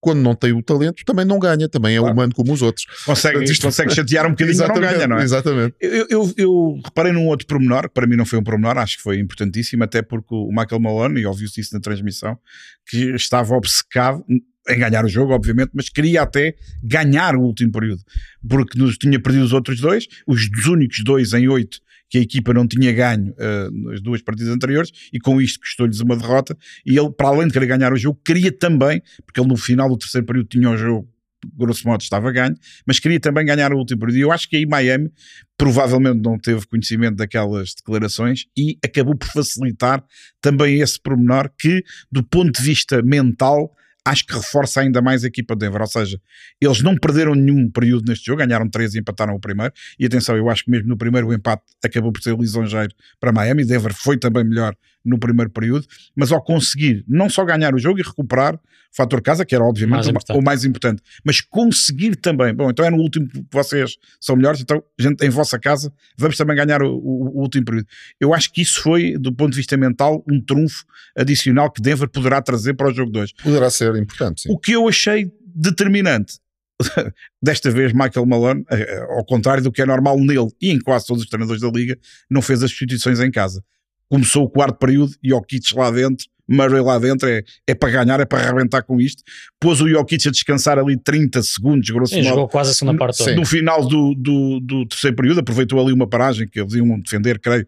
quando não tem o talento, também não ganha, também é claro. humano como os outros. Consegue, Portanto, consegue chatear um bocadinho e não ganha, não é? Exatamente. Eu, eu, eu, reparei num outro pormenor, que para mim não foi um pormenor, acho que foi importantíssimo, até porque o Michael Malone, e ouviu-se isso na transmissão, que estava obcecado em ganhar o jogo, obviamente, mas queria até ganhar o último período, porque nos tinha perdido os outros dois, os únicos dois em oito que a equipa não tinha ganho uh, nas duas partidas anteriores e com isto custou-lhes uma derrota e ele, para além de querer ganhar o jogo, queria também, porque ele no final do terceiro período tinha o jogo grosso modo estava ganho, mas queria também ganhar o último período. E eu acho que aí Miami provavelmente não teve conhecimento daquelas declarações e acabou por facilitar também esse pormenor que, do ponto de vista mental, acho que reforça ainda mais a equipa de Denver. Ou seja, eles não perderam nenhum período neste jogo, ganharam três e empataram o primeiro. E atenção, eu acho que mesmo no primeiro o empate acabou por ser lisonjeiro para Miami. Denver foi também melhor no primeiro período, mas ao conseguir não só ganhar o jogo e recuperar o fator casa, que era obviamente mais o, o, mais importante, mas conseguir também, bom, então é no último que vocês são melhores, então gente em vossa casa, vamos também ganhar o, o, o último período. Eu acho que isso foi, do ponto de vista mental, um trunfo adicional que Denver poderá trazer para o jogo 2. Poderá ser importante, sim. O que eu achei determinante *laughs* desta vez Michael Malone, eh, eh, ao contrário do que é normal nele e em quase todos os treinadores da liga, não fez as substituições em casa começou o quarto período e o Kits lá dentro Murray lá dentro é, é para ganhar, é para arrebentar com isto. Pôs o Jokic a descansar ali 30 segundos, grosso Sim, modo. jogou quase a segunda parte toda. No final do, do, do, terceiro período, aproveitou ali uma paragem que eles iam defender, creio,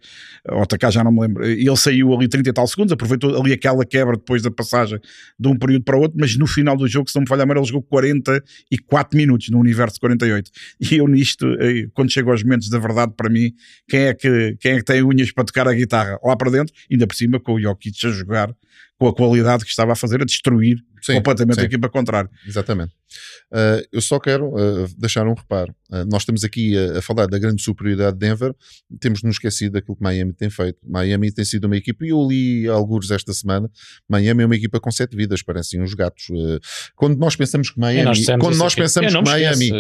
ou atacar, já não me lembro. E ele saiu ali 30 e tal segundos, aproveitou ali aquela quebra depois da passagem de um período para o outro, mas no final do jogo, se não me falha a ele jogou 44 minutos no universo de 48. E eu nisto, eh, quando chego aos momentos da verdade, para mim, quem é que, quem é que tem unhas para tocar a guitarra lá para dentro, ainda por cima com o Jokic a jogar com a qualidade que estava a fazer, a destruir sim, completamente sim. a equipa contrária. Exatamente. Uh, eu só quero uh, deixar um reparo. Uh, nós estamos aqui a, a, falar da grande superioridade de Denver, temos nos esquecido daquilo que Miami tem feito. Miami tem sido uma equipa, e eu li alguns esta semana, Miami é uma equipa com sete vidas, parecem uns gatos. quando nós pensamos que Miami, nós quando nós pensamos que Miami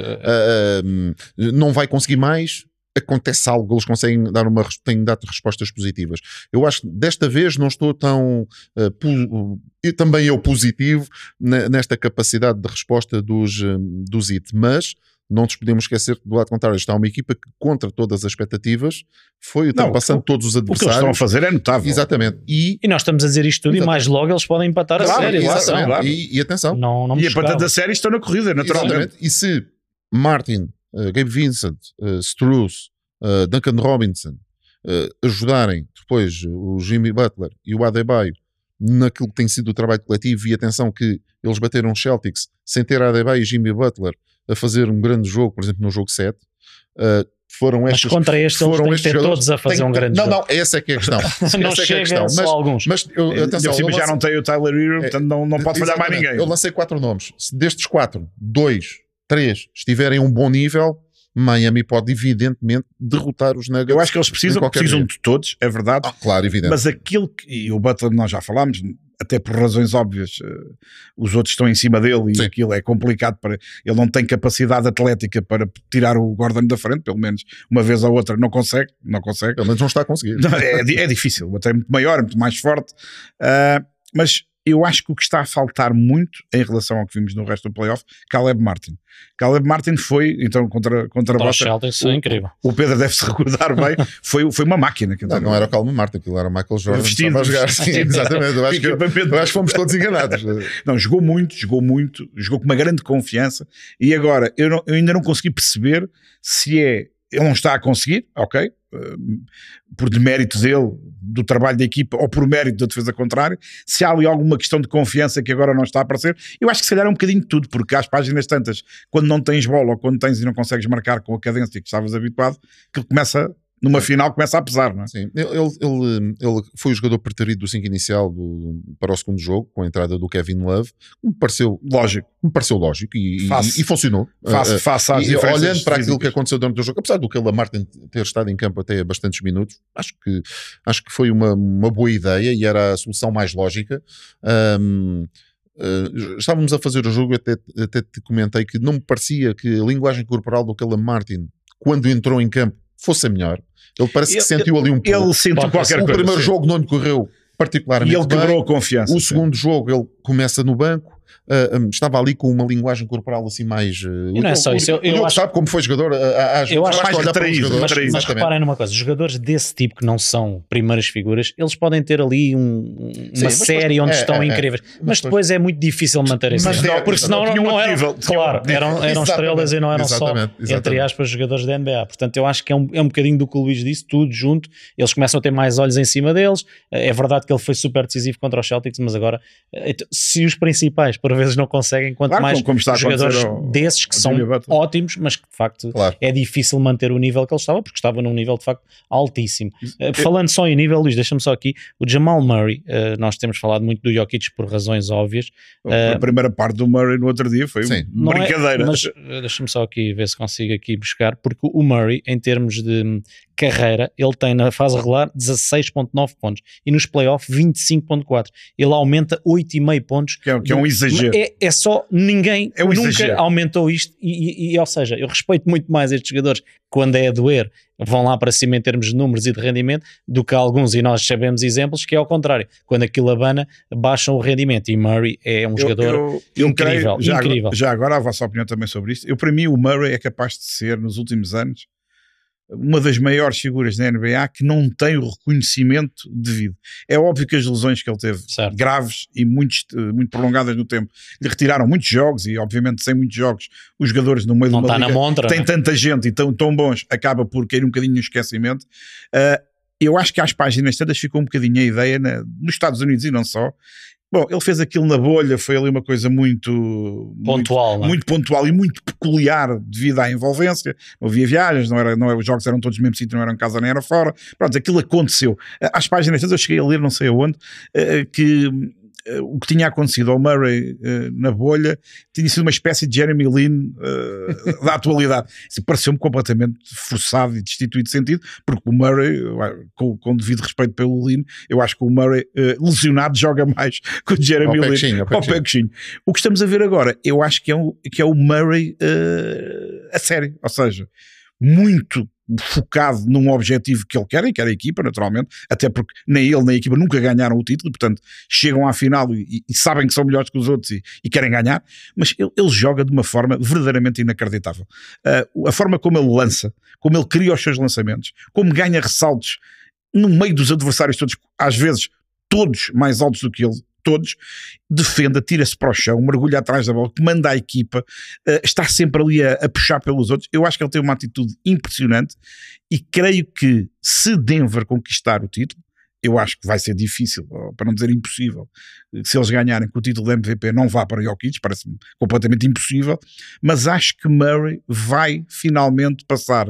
não vai conseguir mais, acontece algo, eles conseguem dar uma, têm dado respostas positivas. Eu acho que desta vez não estou tão, uh, e também eu positivo nesta capacidade de resposta dos, uh, dos IT, mas não nos podemos esquecer que do lado contrário está uma equipa que contra todas as expectativas foi ultrapassando todos os adversários. O que eles estão a fazer é notável. Exatamente. E, e nós estamos a dizer isto tudo exatamente. e mais logo eles podem empatar claro, a série. Claro. E, e, atenção. Não, não e empatando a série estão na corrida, naturalmente. Exatamente. E se Martin uh, Gabe Vincent, uh, Struz, uh, Duncan Robinson uh, ajudarem depois o Jimmy Butler e o Adebayo naquilo que tem sido o trabalho coletivo e atenção que eles bateram os Celtics sem ter Adebayo e Jimmy Butler a fazer um grande jogo, por exemplo no jogo 7 uh, foram estes, mas contra estes foram eles têm que ter todos a fazer tem, um grande não, jogo. Não, essa é que é a questão. não *laughs* essa chega é, é a questão. Mas, alguns. Mas eu, atenção, eu, eu já não tenho o Tyler Hero, é, portanto não, não pode falhar mais ninguém. Eu lancei quatro nomes. Destes quatro, dois, três estiverem a um bom nível, Miami pode evidentemente derrotar os Nuggets. Eu acho que eles precisam, precisam de todos, é verdade. Ah, claro, evidente. Mas aquilo que, e o Butler nós já falámos, até por razões óbvias, uh, os outros estão em cima dele e Sim. aquilo é complicado para. Ele não tem capacidade atlética para tirar o Gordon da frente, pelo menos uma vez ou outra não consegue, não consegue. Pelo menos não está a conseguir. é, é difícil, o outro é muito maior, muito mais forte, uh, mas eu acho que o que está a faltar muito em relação ao que vimos no resto do playoff, Caleb Martin. Caleb Martin foi, então, contra, contra, a Boston. O, é incrível. O Pedro deve se recordar bem, *laughs* foi, foi uma máquina. Não, não era o Caleb Martin, aquilo era o Michael Jordan. Vestido, a jogar. Sim, *laughs* exatamente. Eu acho, que, eu acho que fomos todos enganados. *laughs* não, jogou muito, jogou muito, jogou com uma grande confiança e agora eu, não, eu ainda não consegui perceber se é ele não está a conseguir, ok, por demérito dele, do trabalho da equipa ou por mérito da defesa contrária, se há ali alguma questão de confiança que agora não está a aparecer, eu acho que se calhar é um bocadinho de tudo, porque às páginas tantas, quando não tens bola ou quando tens e não consegues marcar com a cadência que estavas habituado, que começa numa final começa a pesar, não é? Sim, ele, ele, ele foi o jogador preferido do 5 inicial do, para o segundo jogo, com a entrada do Kevin Love, me pareceu lógico, me pareceu lógico e, e, e funcionou. Face, uh, face às e, olhando para aquilo que aconteceu durante o jogo, apesar do que Martin ter estado em campo até bastantes minutos, acho que, acho que foi uma, uma boa ideia e era a solução mais lógica. Um, Uh, estávamos a fazer o jogo, até, até te comentei que não me parecia que a linguagem corporal do Caleb Martin quando entrou em campo, fosse melhor. Ele parece que Ele- sentiu ali um pouco. Ele sentiu qualquer o coisa. primeiro sim. jogo não lhe correu particularmente E ele bem. quebrou a confiança. O sim. segundo jogo ele começa no banco, ah, um, estava ali com uma linguagem corporal assim mais. uh, E não é só isso, eu- eu acho- sabe como foi jogador. às Eu acho mais para um retraído, jogador. Mas, Exatamente. mas reparem numa coisa: jogadores desse tipo que não são primeiras figuras, eles podem ter ali um- uma mas série depois- onde é, estão é, é. incríveis, Mas mas depois é muito difícil manter esse Mas não, porque senão tinha não, um não eram, um claro, eram, eram estrelas e não eram só, entre aspas, jogadores da NBA. Portanto, eu acho que é um, é um bocadinho do que o Luís disse, tudo junto. Eles começam a ter mais olhos em cima deles. É verdade que ele foi super decisivo contra os Celtics, mas agora, eh, se os principais por vezes não conseguem, quanto Claro, mais como- como jogadores ao- desses que são ótimos, mas que de facto Claro. é difícil manter o nível que ele estava, porque estava num nível de facto altíssimo. Eh, falando só em nível, Luís, deixa-me só aqui, o Jamal Murray, eh, nós temos falado muito do Jokic por razões óbvias. A primeira parte do Murray no outro dia foi Sim. é- brincadeira. mas eh, deixa-me só aqui ver se consigo aqui buscar, porque o Murray, em termos de hum, carreira, ele tem na fase regular 16.9 pontos e nos playoffs 25.4. Ele aumenta 8,5 pontos. Que é- que é um exagero. É, é só ninguém É um nunca exagero. aumentou isto e, e- e, ou seja, eu respeito muito mais estes jogadores quando é a doer vão lá para cima em termos de números e de rendimento do que alguns, e nós sabemos exemplos que é ao contrário, quando aquilo abana baixam o rendimento e Murray é um Eu- jogador eu- eu incrível, creio- já, incrível. Agora, já agora a vossa opinião também sobre isto. Eu, para mim, o Murray é capaz de ser, nos últimos anos, uma das maiores figuras da NBA que não tem o reconhecimento devido. É óbvio que as lesões que ele teve, Certo. graves e muito, muito prolongadas no tempo, lhe retiraram muitos jogos e, obviamente, sem muitos jogos, os jogadores no meio não de uma na liga montra. tem né? tanta gente e tão, tão bons, acaba por cair um bocadinho no esquecimento. Ah, eu acho que às páginas tantas ficou um bocadinho a ideia na- nos Estados Unidos e não só. Bom, ele fez aquilo na bolha, foi ali uma coisa muito muito, pontual. não é? muito pontual e muito peculiar devido à envolvência. Não havia viagens, não era, não era, os jogos eram todos no mesmo sítio, não eram em casa nem era fora. Pronto, aquilo aconteceu. Às páginas tantas eu cheguei a ler, não sei aonde, ah, que ah, o que tinha acontecido ao Murray ah, na bolha tinha sido uma espécie de Jeremy Lin ah, da atualidade. Isso pareceu-me completamente forçado e destituído de sentido, porque o Murray, com, com devido respeito pelo Lin, eu acho que o Murray eh, lesionado joga mais *laughs* que o Jeremy Ao Lin. coxinho, ao. O que estamos a ver agora, eu acho que é, um, que é o Murray eh, a sério, ou seja, muito focado num objetivo que ele quer e quer a equipa, naturalmente, até porque nem ele nem a equipa nunca ganharam o título, portanto chegam à final e, e sabem que são melhores que os outros e, e querem ganhar, mas ele, ele joga de uma forma verdadeiramente inacreditável. Ah, a forma como ele lança, como ele cria os seus lançamentos, como ganha ressaltos no meio dos adversários todos, às vezes todos mais altos do que ele, todos, defende, atira-se para o chão, mergulha atrás da bola, comanda a equipa, eh, está sempre ali a, a puxar pelos outros. Eu acho que ele tem uma atitude impressionante e creio que se Denver conquistar o título, eu acho que vai ser difícil, para não dizer impossível, se eles ganharem que o título de MVP não vá para Jokic, parece-me completamente impossível, mas acho que Murray vai finalmente passar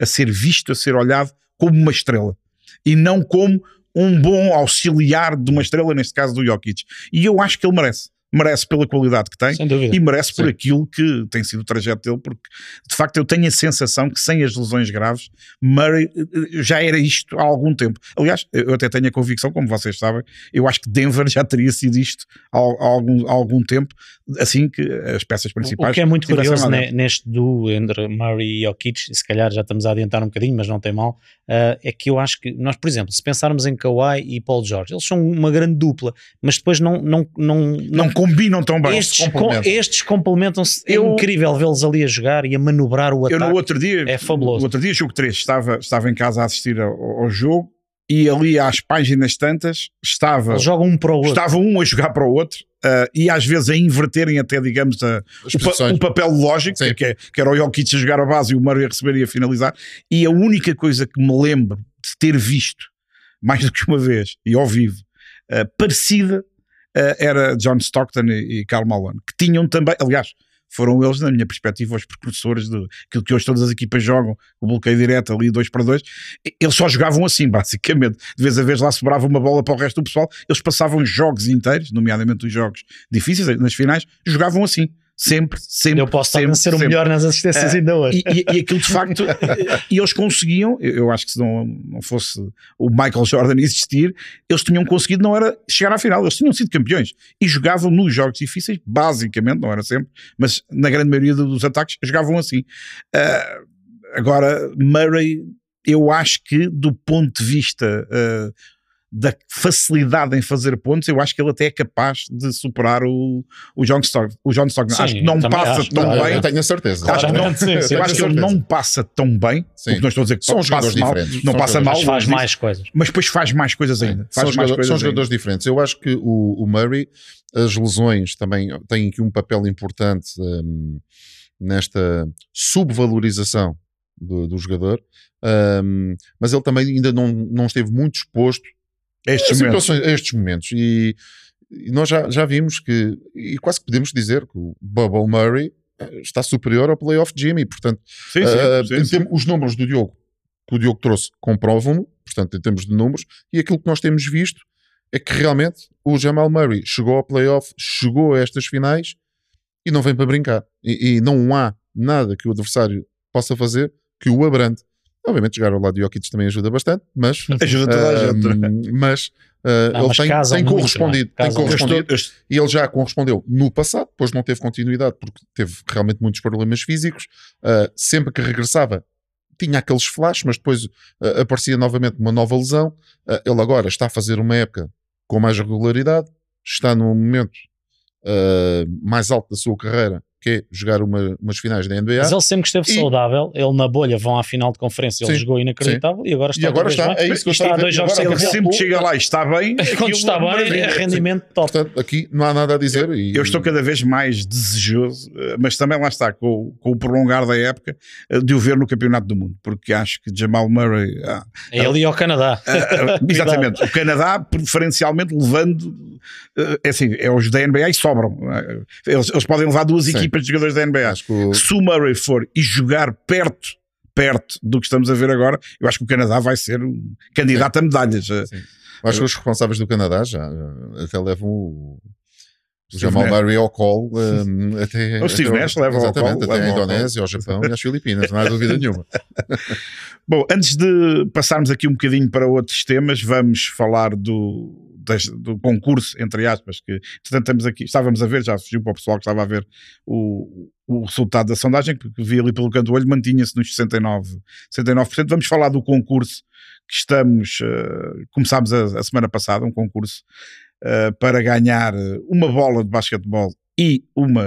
a ser visto, a ser olhado como uma estrela e não como um bom auxiliar de uma estrela, neste caso do Jokic. E eu acho que ele merece. Merece pela qualidade que tem e merece por Sim. aquilo que tem sido o trajeto dele, porque de facto eu tenho a sensação que sem as lesões graves, Murray eh, já era isto há algum tempo. Aliás, eu até tenho a convicção, como vocês sabem, eu acho que Denver já teria sido isto há, há algum, há algum tempo, assim que as peças principais. O que é muito curioso dentro. neste duo entre Murray e Jokic, se calhar já estamos a adiantar um bocadinho, mas não tem mal, ah, é que eu acho que nós, por exemplo, se pensarmos em Kawhi e Paul George, eles são uma grande dupla, mas depois não, não, não, Não combinam tão bem. estes, complementam. com- estes complementam-se. É Eu- incrível vê-los ali a jogar e a manobrar o Eu ataque. no outro dia, é fabuloso. no outro dia, jogo 3, estava, estava em casa a assistir ao, ao jogo e ali às páginas tantas estava, Eles jogam um para o outro. estava um a jogar para o outro ah, e às vezes a inverterem até, digamos, a, o, pa- o papel lógico, Sim. que, é, que era o Jokic a jogar a base e o Murray a receber e a finalizar. E a única coisa que me lembro de ter visto, mais do que uma vez, e ao vivo, ah, parecida, era John Stockton e, e Karl Malone, que tinham também, aliás, foram eles, na minha perspectiva, os precursores aquilo que hoje todas as equipas jogam, o bloqueio direto ali, dois para dois. Eles só jogavam assim, *laughs* basicamente. De vez a vez lá sobrava uma bola para o resto do pessoal. Eles passavam jogos inteiros, nomeadamente os jogos difíceis, nas finais, jogavam assim. Sempre, sempre. Eu posso sempre, ser o sempre. melhor nas assistências Ah, ainda hoje. E, e, e aquilo de facto, e eles conseguiam, eu acho que se não, não fosse o Michael Jordan existir, eles tinham conseguido, não era chegar à final, eles tinham sido campeões e jogavam nos jogos difíceis, basicamente, não era sempre, mas na grande maioria dos ataques jogavam assim. Ah, agora, Murray, eu acho que do ponto de vista uh, da facilidade em fazer pontos, eu acho que ele até é capaz de superar o, o John Stockton. O John Stockton Sim, acho que não passa acho. tão Não, bem. Eu tenho a certeza. Acho que, não, sim, sim. eu acho que ele não passa tão bem. Sim. O que não estou a dizer que São passa jogadores mal, diferentes. não São passa jogadores mal, Mas faz mais disso, coisas. mas depois faz mais coisas ainda. São, Faz mais jogadores, coisas são ainda. jogadores diferentes. Eu acho que o, o Murray, as lesões também têm aqui um papel importante hum, nesta subvalorização do, do jogador, Hum, mas ele também ainda não, não esteve muito exposto Estes momentos. estes momentos. E, e nós já, já vimos que, e quase que podemos dizer que o Bubble Murray eh, está superior ao playoff Jimmy. Portanto, Sim, sim, Uh, sim, termos- os números do Diogo que o Diogo trouxe comprovam-no, portanto, em termos de números, e aquilo que nós temos visto é que realmente o Jamal Murray chegou ao playoff, chegou a estas finais e não vem para brincar. E, e não há nada que o adversário possa fazer que o abrande. Obviamente, jogar ao lado de Jokic também ajuda bastante, mas. *laughs* Ajuda toda a gente. uh, mas uh, Não, ele mas tem, tem muito, correspondido. é? Tem Casam muito. Eu estou- correspondido eu estou- e ele já correspondeu no passado, depois não teve continuidade porque teve realmente muitos problemas físicos. Uh, sempre que regressava, tinha aqueles flashes, mas depois uh, aparecia novamente uma nova lesão. Uh, ele agora está a fazer uma época com mais regularidade, está num momento uh, mais alto da sua carreira, que é jogar uma- umas finais da NBA. Mas ele sempre esteve E- saudável, ele na bolha vão à final de conferência, ele Sim, jogou inacreditável e agora está E agora está, é isso que eu está a dois jogos Agora sem Ele sempre chega lá e está bem. *laughs* Quando está é uma bem, é rendimento top. Portanto, aqui não há nada a dizer. e- Eu estou cada vez mais desejoso, eh, mas também lá está, com, com o prolongar da época, eh, de o ver no Campeonato do Mundo, porque acho que Jamal Murray. ah, É ele e ao Canadá. *laughs* ah, ah, *laughs* exatamente, o Canadá, preferencialmente levando. eh, É assim, é os da NBA e sobram. eh, Eles, eles podem levar duas Sim. Equipas de jogadores da NBA. Acho que o- Se o Murray for e jogar perto. Perto do que estamos a ver agora, eu acho que o Canadá vai ser um candidato a medalhas. Eh, acho que os responsáveis do Canadá já, já até levam o, o Jamal. Murray ao colo. um, *laughs* até, O Steve até Nash leva ao colo, até a. Indonésia, ao Japão e às Filipinas, não há dúvida nenhuma. *laughs* Bom, antes de passarmos aqui um bocadinho para outros temas, vamos falar do, do concurso, entre aspas, que portanto, aqui, estávamos a ver, já fugiu para o pessoal que estava a ver o, o resultado da sondagem, que vi ali pelo canto do olho, mantinha-se nos 69%, 69%. Vamos falar do concurso que estamos, eh, começámos a, a semana passada, um concurso eh, para ganhar eh, uma bola de basquetebol e uma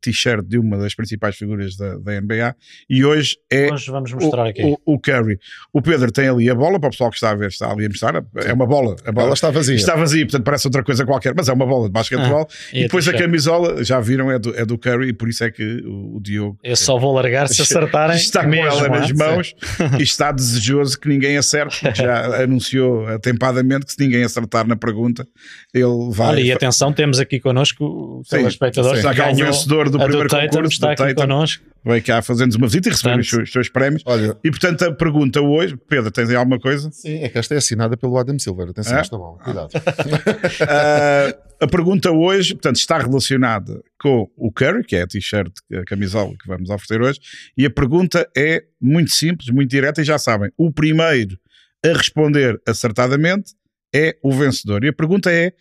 t-shirt de uma das principais figuras da, da NBA, e hoje é Hoje vamos mostrar aqui. o, o Curry. O Pedro tem ali a bola, para o pessoal que está a ver, está ali a mostrar. É uma bola. A bola está vazia. está vazia, portanto parece outra coisa qualquer, mas é uma bola de basquetebol. e e a depois a t-shirt? camisola, já viram, é do, é do Curry, e por isso é que o, o Diogo Eu só vou largar se *laughs* acertarem. está com mesmo, ela nas ah? mãos *laughs* e está desejoso que ninguém acerte. porque Já *laughs* anunciou atempadamente que se ninguém acertar na pergunta, ele vai. Olha, e atenção, temos aqui connosco o Sim, telespectador sim. Está que cá o vencedor do a do primeiro Tatum, concurso. está do aqui Tatum. connosco. Veio cá fazer-nos uma visita e receber os os seus prémios. Olha, E portanto a pergunta hoje, Pedro, tens aí alguma coisa? sim, é que esta é assinada pelo Adam Silver. Atenção É? a esta bola, cuidado. *laughs* Ah, a pergunta hoje, portanto, está relacionada com o Curry, que é a t-shirt, a camisola que vamos oferecer hoje, e a pergunta é muito simples, muito direta, e já sabem, o primeiro a responder acertadamente é o vencedor. E a pergunta é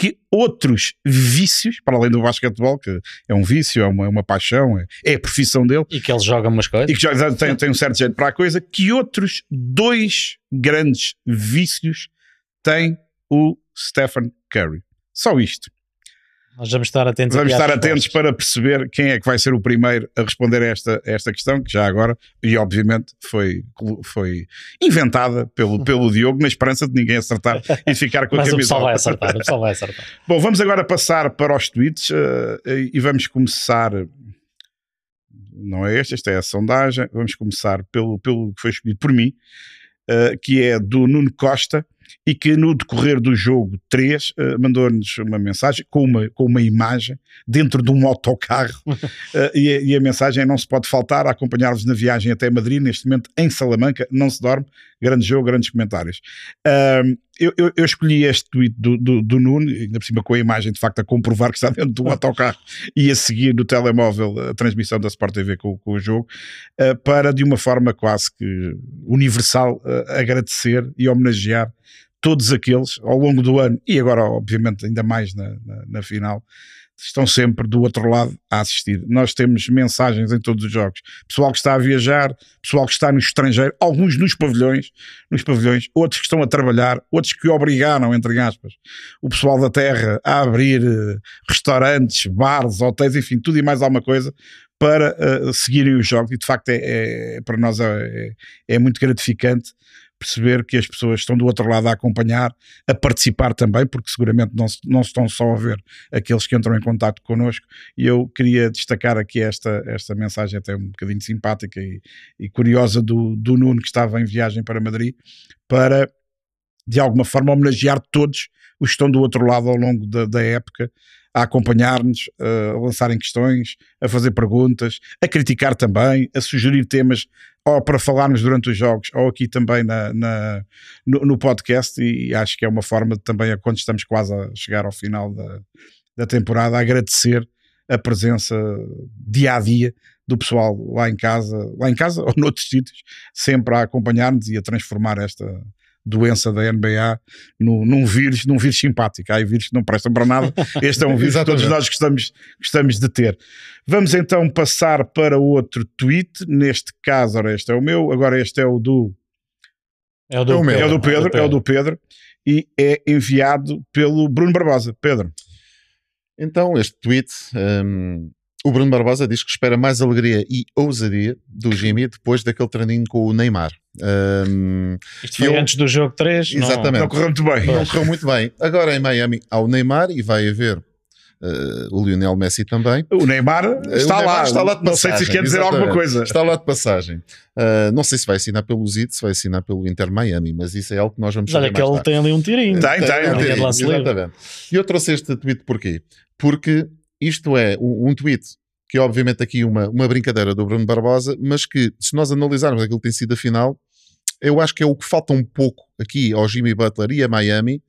que outros vícios, para além do basquetebol, que é um vício, é uma, é uma paixão, é, é a profissão dele, E que ele joga umas coisas. e que já tem, tem um certo jeito para a coisa, que outros dois grandes vícios tem o Stephen Curry. Só isto. Nós vamos estar atentos Vamos estar atentos respostas. para perceber quem é que vai ser o primeiro a responder a esta, a esta questão, que já agora, e obviamente foi, foi inventada pelo, *laughs* pelo Diogo, na esperança de ninguém acertar e ficar com a Mas o camisola. vai acertar, o vai acertar. *laughs* Bom, vamos agora passar para os tweets eh, e vamos começar. Não é este, esta é a sondagem. Vamos começar pelo, pelo que foi escolhido por mim, eh, que é do Nuno Costa, e que no decorrer do jogo 3 eh, mandou-nos uma mensagem com uma, com uma imagem dentro de um autocarro. *laughs* Eh, e, a, e a mensagem é: não se pode faltar a acompanhar-vos na viagem até Madrid, neste momento em Salamanca, não se dorme. Grande jogo, grandes comentários. Ahm, eu, eu- eu escolhi este tweet do, do, do Nuno, ainda por cima com a imagem de facto a comprovar que está dentro do *laughs* autocarro e a seguir no telemóvel a transmissão da Sport TV com, com o jogo, ah, para de uma forma quase que universal ah, agradecer e homenagear todos aqueles ao longo do ano e agora, obviamente, ainda mais na, na, na final. Estão sempre do outro lado a assistir. Nós temos mensagens em todos os jogos. Pessoal que está a viajar, pessoal que está no estrangeiro, alguns nos pavilhões, nos pavilhões, outros que estão a trabalhar, outros que obrigaram, entre aspas, o pessoal da terra a abrir uh, restaurantes, bares, hotéis, enfim, tudo e mais alguma coisa para uh, seguirem os jogos e de facto é, é para nós é, é, muito gratificante perceber que as pessoas estão do outro lado a acompanhar, a participar também, porque seguramente não, não estão só a ver aqueles que entram em contato connosco. E eu queria destacar aqui esta, esta mensagem, até um bocadinho simpática e, e curiosa, do, do Nuno, que estava em viagem para Madrid, para de alguma forma homenagear todos os que estão do outro lado ao longo da, da época a acompanhar-nos, a lançarem questões, a fazer perguntas, a criticar também, a sugerir temas ou para falarmos durante os jogos ou aqui também na, na no, no, podcast. E acho que é uma forma de, também, quando estamos quase a chegar ao final da, da temporada, agradecer a presença dia a dia do pessoal lá em casa, lá em casa *laughs* ou noutros sítios, sempre a acompanhar-nos e a transformar esta, doença da NBA no, num vírus, num vírus simpático. Há vírus que não prestam para nada. *laughs* Este é um vírus que todos nós gostamos, gostamos de ter. Vamos então passar para outro tweet. Neste caso, ora, este é o meu, agora este é o do. É o do, é o Pedro, é o do Pedro, é o do Pedro, e é enviado pelo Bruno Barbosa. Pedro. Então, este tweet um, o Bruno Barbosa diz que espera mais alegria e ousadia do Jimmy depois daquele treininho com o Neymar. Um, Isto foi eu, antes do jogo 3? Exatamente. Não, não correu muito bem. Não correu muito bem. Agora em Miami há o Neymar e vai haver Uh, o Lionel Messi também. O Neymar está, o Neymar lá, está lá de passagem. Não sei se quer dizer exatamente. alguma coisa. Está lá de passagem. Uh, não sei se vai assinar pelo Zid, se vai assinar pelo Inter Miami, mas isso é algo que nós vamos. Olha que ele tem ali um tirinho. Tem, tem. tem, um tirinho, exatamente. E eu trouxe este tweet porquê? Porque isto é um, um tweet que é obviamente aqui uma, uma brincadeira do Bruno Barbosa, mas que se nós analisarmos aquilo que tem sido a final, eu acho que é o que falta um pouco aqui ao Jimmy Butler e a Miami,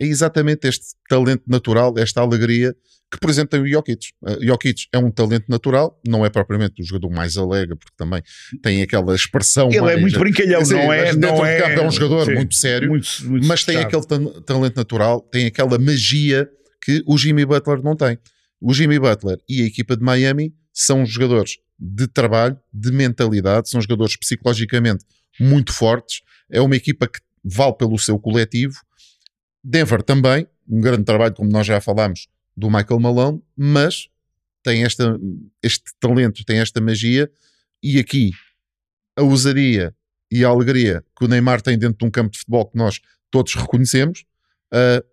é exatamente este talento natural, esta alegria que, por exemplo, tem o Jokic. Uh, Jokic é um talento natural, não é propriamente o jogador mais alegre, porque também tem aquela expressão. Ele é mais, é muito brincalhão, assim, não é? Não é, campo, é um jogador sim, muito sério, muito, muito mas tem aquele talento natural, tem aquela magia que o Jimmy Butler não tem. O Jimmy Butler e a equipa de Miami são jogadores de trabalho, de mentalidade, são jogadores psicologicamente muito fortes. É uma equipa que vale pelo seu coletivo. Denver também, um grande trabalho, como nós já falámos, do Michael Malone, mas tem esta, este talento, tem esta magia, e aqui a ousadia e a alegria que o Neymar tem dentro de um campo de futebol que nós todos reconhecemos, uh,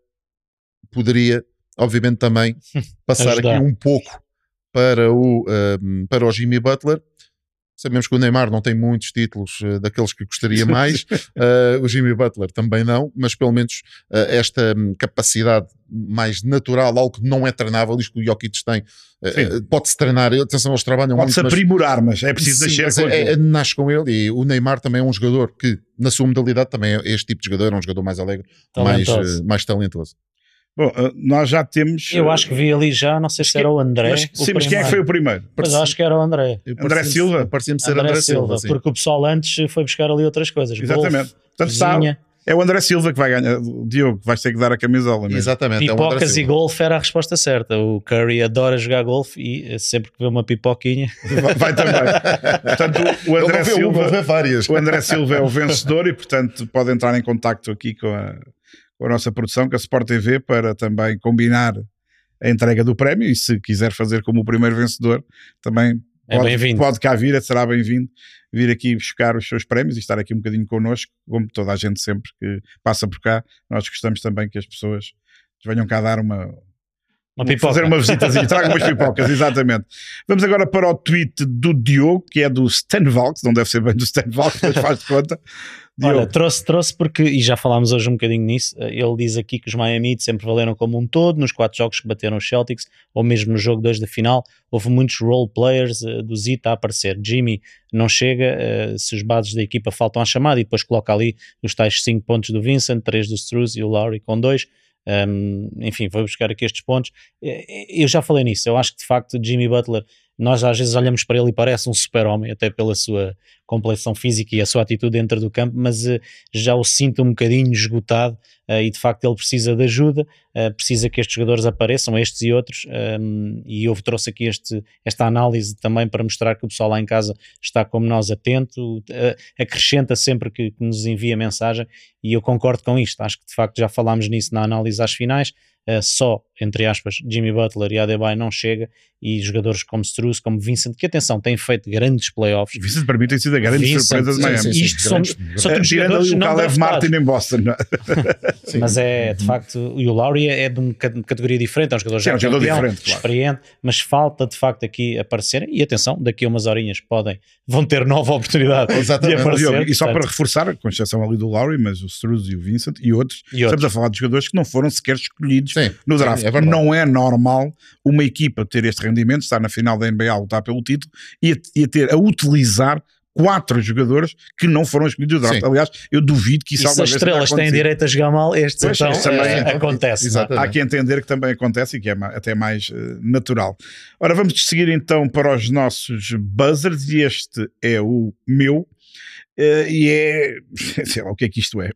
poderia obviamente também *laughs* passar aqui um pouco para o, uh, para o Jimmy Butler. Sabemos que o Neymar não tem muitos títulos uh, daqueles que gostaria *laughs* mais, uh, o Jimmy Butler também não, mas pelo menos uh, esta um, capacidade mais natural, algo que não é treinável, isto que o Jokic tem, pode-se treinar, atenção, eles trabalham pode-se muito. Pode-se aprimorar, mas é preciso sim, nascer com é, é, nasce com ele e o Neymar também é um jogador que, na sua modalidade, também é este tipo de jogador, é um jogador mais alegre, talentoso. mais, mais talentoso. Bom, eh, nós já temos. Eu acho que vi ali já, não sei se era o André. Mas, o sim, mas quem é que foi o primeiro? Mas acho que era o André. André Silva? Parecia-me ser André, André Silva. Silva porque o pessoal antes foi buscar ali outras coisas. Exatamente. Golf, Portanto, sabe, é o André Silva que vai ganhar. O Diogo, vais ter que dar a camisola mesmo. Exatamente. É Pipocas é e golfe era a resposta certa. O Curry adora jogar golfe e sempre que vê uma pipoquinha. Vai, vai também. portanto, o André Silva. O André Silva é o vencedor e, portanto, pode entrar em contacto aqui com a com a nossa produção, com a Sport TV, para também combinar a entrega do prémio e se quiser fazer como o primeiro vencedor, também é pode, pode cá vir, será bem-vindo vir aqui buscar os seus prémios e estar aqui um bocadinho connosco, como toda a gente sempre que passa por cá. Nós gostamos também que as pessoas venham cá dar uma, uma pipoca. Fazer uma visitazinha, *laughs* traga umas pipocas, exatamente. Vamos agora para o tweet do Diogo, que é do Stan Valks, não deve ser bem do Stan Valks, mas faz de conta. *laughs* Diogo. Olha, trouxe, trouxe porque, e já falámos hoje um bocadinho nisso, eh, ele diz aqui que os Miami sempre valeram como um todo, nos quatro jogos que bateram os Celtics, ou mesmo no jogo 2 da final, houve muitos role players uh, do Zita a aparecer. Jimmy não chega, uh, se os bases da equipa faltam à chamada, e depois coloca ali os tais 5 pontos do Vincent, 3 do Struz e o Lowry com 2. Um, enfim, vou buscar aqui estes pontos. Eu já falei nisso, eu acho que de facto Jimmy Butler nós às vezes olhamos para ele e parece um super-homem, até pela sua complexão física e a sua atitude dentro do campo, mas uh, já o sinto um bocadinho esgotado uh, e de facto ele precisa de ajuda, uh, precisa que estes jogadores apareçam, estes e outros, um, e eu trouxe aqui este, esta análise também para mostrar que o pessoal lá em casa está como nós atento, acrescenta sempre que, que nos envia mensagem e eu concordo com isto, acho que de facto já falámos nisso na análise às finais, uh, só, entre aspas, Jimmy Butler e Adebayo não chega e jogadores como Struz, como Vincent, que atenção, têm feito grandes playoffs. Vincent para mim tem sido a grande Vincent, surpresa de Miami. sim, sim, Isto são, são Eh, todos Tirando jogadores ali o não Caleb. Martin em Boston. é? *laughs* Mas é, de facto, e o Lowry é de uma cate- categoria diferente, é um jogador Sim, já é um jogador campeão, diferente, claro. experiente, mas falta de facto aqui aparecer. E atenção, daqui a umas horinhas podem, vão ter nova oportunidade Exatamente. de aparecer. E só para reforçar, com exceção ali do Lowry, mas o Struz e o Vincent e outros, E outros. estamos a falar de jogadores que não foram sequer escolhidos Sim, no sim, draft. é verdade. não é normal uma equipa ter este rendimento, estar na final da NBA a lutar pelo título e a, e a ter a utilizar quatro jogadores que não foram escolhidos no draft. Sim. Aliás, eu duvido que isso e se alguma as vez tenha estrelas têm direito a jogar mal, estes Pois, então isso também é. acontece. não é? Exatamente. Há que entender que também acontece e que é até mais eh, natural. Ora, vamos seguir então para os nossos buzzers e este é o meu. Eh, e é, *laughs* sei lá o que é que isto é.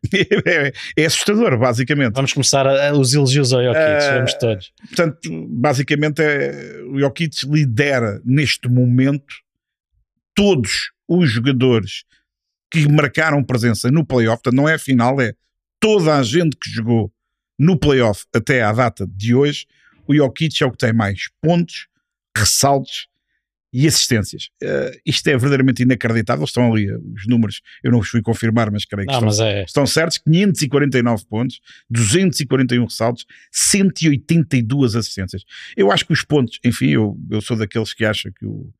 é, *laughs* é assustador, basicamente. Vamos começar a- a- os elogios ao Jokic, Eh, vamos todos. Portanto, basicamente, é, o Jokic lidera neste momento todos os jogadores que marcaram presença no playoff. Portanto, não é a final, é toda a gente que jogou no playoff até à data de hoje. O Jokic é o que tem mais pontos, ressaltos e assistências. Eh, isto é verdadeiramente inacreditável. Estão ali eh, os números, eu não os fui confirmar, mas creio que Não, estão, é. Estão certos 549 pontos, 241 ressaltos, 182 assistências. Eu acho que os pontos, enfim, eu, eu sou daqueles que acham que o,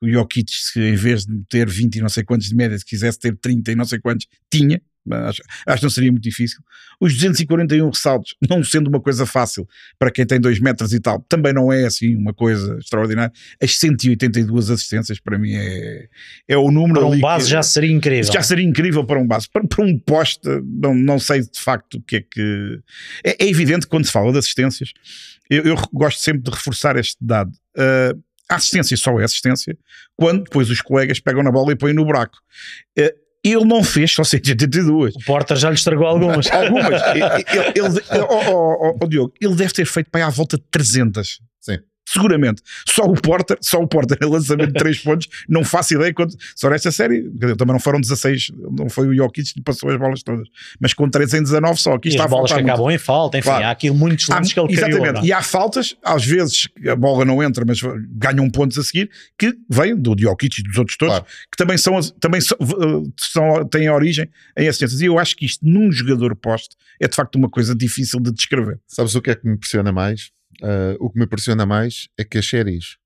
o Jokic, em vez de ter 20 e não sei quantos de média, se quisesse ter 30 e não sei quantos, tinha. Mas Acho, acho que não seria muito difícil. Os 241 ressaltos, *laughs* não sendo uma coisa fácil para quem tem 2 metros e tal, também não é assim uma coisa extraordinária. As 182 assistências, para mim, é, é o número Para um base que- já seria incrível. já seria incrível para um base. Para, para um poste, não, não sei de facto o que é que. É, é evidente que quando se fala de assistências, eu, eu gosto sempre de reforçar este dado. Uh, a assistência só é assistência quando depois os colegas pegam na bola e põem no buraco. Uh, ele não fez só 182. O Porter já lhe estragou algumas. Algumas. ele, ele, ele- oh, oh, oh, oh, Diogo, ele deve ter feito para aí à volta de 300. Seguramente. Só o Porter, só o Porter em lançamento de 3 *laughs* pontos, não faço ideia quanto. Só nesta série, também não foram 16, não foi o Jokic que passou as bolas todas, mas com 3 em 19 só. Aqui E está as a bolas que muito. acabam em falta, enfim, Claro. há aqui muitos Há- lances que ele exatamente. criou. é? E há faltas, às vezes a bola não entra, mas ganham pontos a seguir, que vêm do Jokic e dos outros todos, Claro. que também, são, também são, uh, são- têm origem em assistências. E eu acho que isto, num jogador poste, é de facto uma coisa difícil de descrever. Sabes o que é que me impressiona mais? Ah, o que me impressiona mais é que as séries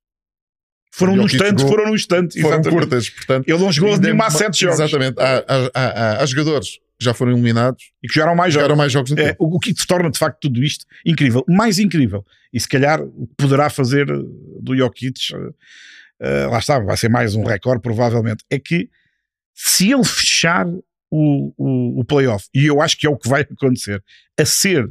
Foram num instante, jogou- foram num instante. foram exatamente. curtas, portanto. Ele não jogou ainda nenhuma há 7 jogos Exatamente. Há, há- há- há- jogadores que já foram eliminados e que jogaram mais jogos. jogaram mais jogos do que É, o, que torna de facto tudo isto incrível. Mais incrível, e se calhar o que poderá fazer uh, do Jokic, uh, uh, lá está, vai ser mais um recorde provavelmente, é que se ele fechar o, o, o playoff, e eu acho que é o que vai *laughs* acontecer, a ser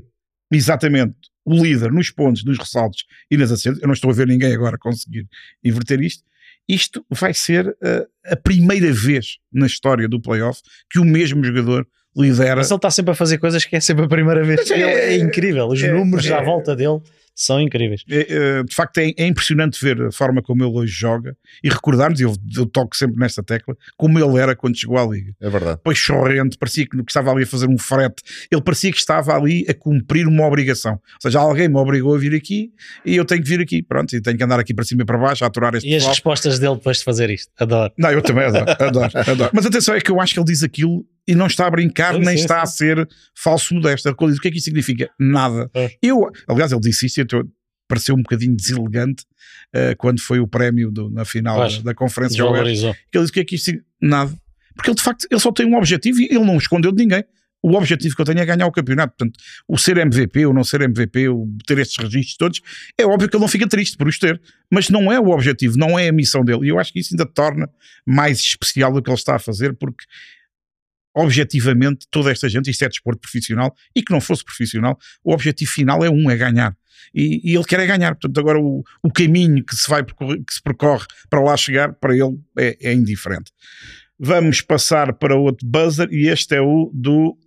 exatamente o líder nos pontos, nos ressaltos e nas assistências, eu não estou a ver ninguém agora conseguir inverter isto, isto vai ser uh, a primeira vez na história do playoff que o mesmo jogador lidera Mas ele está sempre a fazer coisas que é sempre a primeira vez. É- Ele é, incrível. Os é- números à é- volta dele são incríveis. É, é, de facto é, é impressionante ver a forma como ele hoje joga e recordar-nos, eu, eu toco sempre nesta tecla, como ele era quando chegou à Liga. É verdade. Depois chorrente, parecia que, que estava ali a fazer um frete, ele parecia que estava ali a cumprir uma obrigação. Ou seja, alguém me obrigou a vir aqui e eu tenho que vir aqui, pronto, e tenho que andar aqui para cima e para baixo a aturar este E as pessoal. respostas dele depois de fazer isto. Adoro. Não, eu também adoro, adoro, *laughs* adoro. Mas atenção, é que eu acho que ele diz aquilo e não está a brincar, Sim, nem sim, está a ser falso modesto. Ele diz, o que é que isso significa? Nada. É. Eu, aliás, ele disse isso e eu, pareceu um bocadinho deselegante eh, quando foi o prémio do- na final Pois, da, Conferência ele disse, o que é que isso significa? Nada. Porque ele, de facto, ele só tem um objetivo e ele não escondeu de ninguém. O objetivo que eu tenho é ganhar o campeonato. Portanto, o ser MVP ou não ser MVP, o ter estes registros todos, é óbvio que ele não fica triste por os ter. Mas não é o objetivo, não é a missão dele. E eu acho que isso ainda torna mais especial do que ele está a fazer, porque objetivamente, toda esta gente, isto é desporto profissional, e que não fosse profissional, o objetivo final é um, é ganhar. E, e ele quer é ganhar, portanto agora o, o caminho que se vai percorrer, que se percorre para lá chegar, para ele é, é indiferente. Vamos passar para outro buzzer e este é o do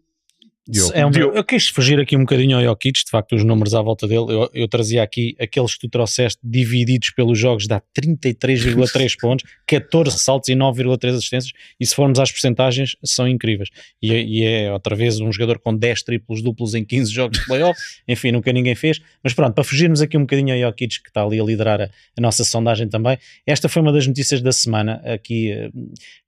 é um, eu quis fugir aqui um bocadinho ao Jokic, de facto, os números à volta dele. Eu, eu trazia aqui aqueles que tu trouxeste divididos pelos jogos, dá 33,3 *laughs* pontos, 14 saltos e 9,3 assistências. E se formos às percentagens, são incríveis. E, e, é outra vez um jogador com 10 triplos duplos em 15 jogos de playoff. *laughs* Enfim, nunca ninguém fez. Mas pronto, para fugirmos aqui um bocadinho ao Jokic, que está ali a liderar a, a nossa sondagem também, esta foi uma das notícias da semana. Aqui,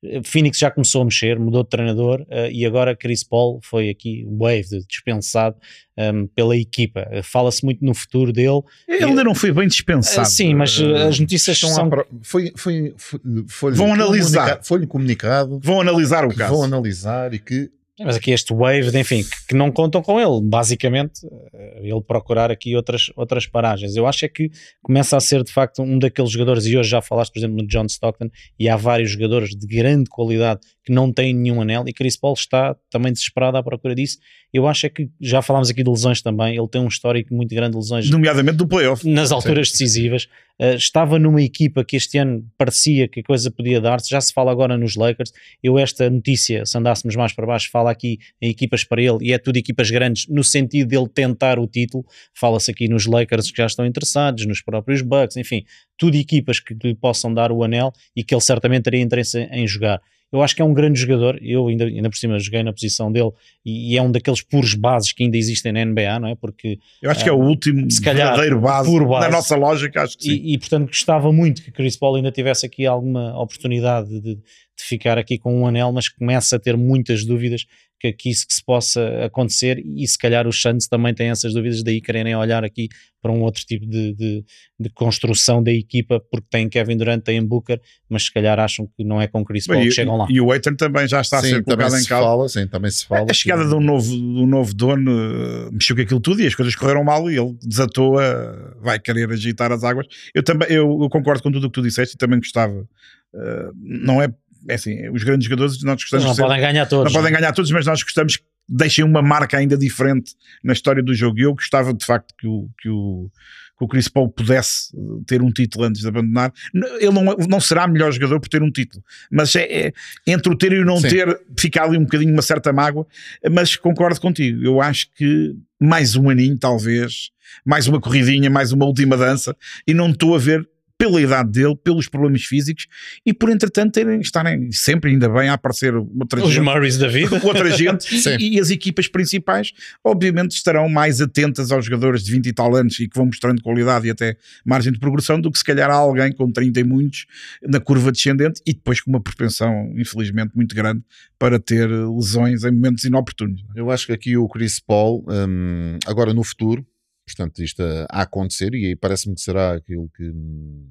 uh, Phoenix já começou a mexer, mudou de treinador uh, e agora Chris Paul foi aqui Wave, dispensado um, pela equipa. Fala-se muito no futuro dele. Ele ainda não foi bem dispensado. Sim, mas uh, as notícias são. Foi, foi, foi, foi vão analisar. Foi-lhe comunicado. Vão analisar o caso. Vão analisar e que mas aqui este wave, enfim, que, que, não contam com ele, basicamente, eh, ele procurar aqui outras, outras paragens. Eu acho é que começa a ser de facto um daqueles jogadores, e hoje já falaste, por exemplo, no John Stockton, e há vários jogadores de grande qualidade que não têm nenhum anel, e Chris Paul está também desesperado à procura disso. Eu acho é que já falámos aqui de lesões também, ele tem um histórico muito grande de lesões. Nomeadamente do playoff. Nas alturas Sim. decisivas. Uh, estava numa equipa que este ano parecia que a coisa podia dar-se, já se fala agora nos Lakers. Eu, esta notícia, se andássemos mais para baixo, fala aqui em equipas para ele, e é tudo equipas grandes, no sentido dele tentar o título. Fala-se aqui nos Lakers que já estão interessados, nos próprios Bucks, enfim, tudo equipas que lhe possam dar o anel e que ele certamente teria interesse em jogar. Eu acho que é um grande jogador. Eu ainda, ainda por cima joguei na posição dele e, e, é um daqueles puros bases que ainda existem na NBA, não é? Porque eu acho que é o último se calhar, verdadeiro base, puro base na nossa lógica. Acho que sim. E, e, portanto gostava muito que Chris Paul ainda tivesse aqui alguma oportunidade de, de ficar aqui com um anel, mas começa a ter muitas dúvidas que, que isso que se possa acontecer e se calhar os Suns também têm essas dúvidas, daí quererem olhar aqui para um outro tipo de, de, de, construção da equipa, porque tem Kevin Durant, tem Booker, mas se calhar acham que não é com Chris Paul que chegam lá. E o Aiton também já está sim, a ser colocado em causa. Fala, sim, também se fala. A, chegada de um novo, do novo dono uh, mexeu com aquilo tudo e as coisas correram mal e ele desatou a, vai querer agitar as águas. Eu também eu, eu concordo com tudo o que tu disseste e também gostava. Uh, não é é assim, os grandes jogadores nós gostamos não podem ganhar todos. Não podem ganhar todos, mas nós gostamos que deixem uma marca ainda diferente na história do jogo. E eu gostava de facto que o, que o, que o Chris Paul pudesse ter um título antes de abandonar. Ele não, não será melhor jogador por ter um título, mas é, é entre o ter e o não Sim. ter, fica ali um bocadinho uma certa mágoa. Mas concordo contigo, eu acho que mais um aninho, talvez, mais uma corridinha, mais uma última dança, e não estou a ver pela idade dele, pelos problemas físicos e por entretanto terem, estarem sempre ainda bem a aparecer outra Os gente, Murrays da vida. *laughs* outra gente *laughs* e, e, as equipas principais obviamente estarão mais atentas aos jogadores de 20 e tal anos e que vão mostrando qualidade e até margem de progressão do que se calhar alguém com 30 e muitos na curva descendente e depois com uma propensão infelizmente muito grande para ter lesões em momentos inoportunos. Eu acho que aqui o Chris Paul hum, agora no futuro Portanto, isto a, a acontecer e parece-me que será aquilo que hum,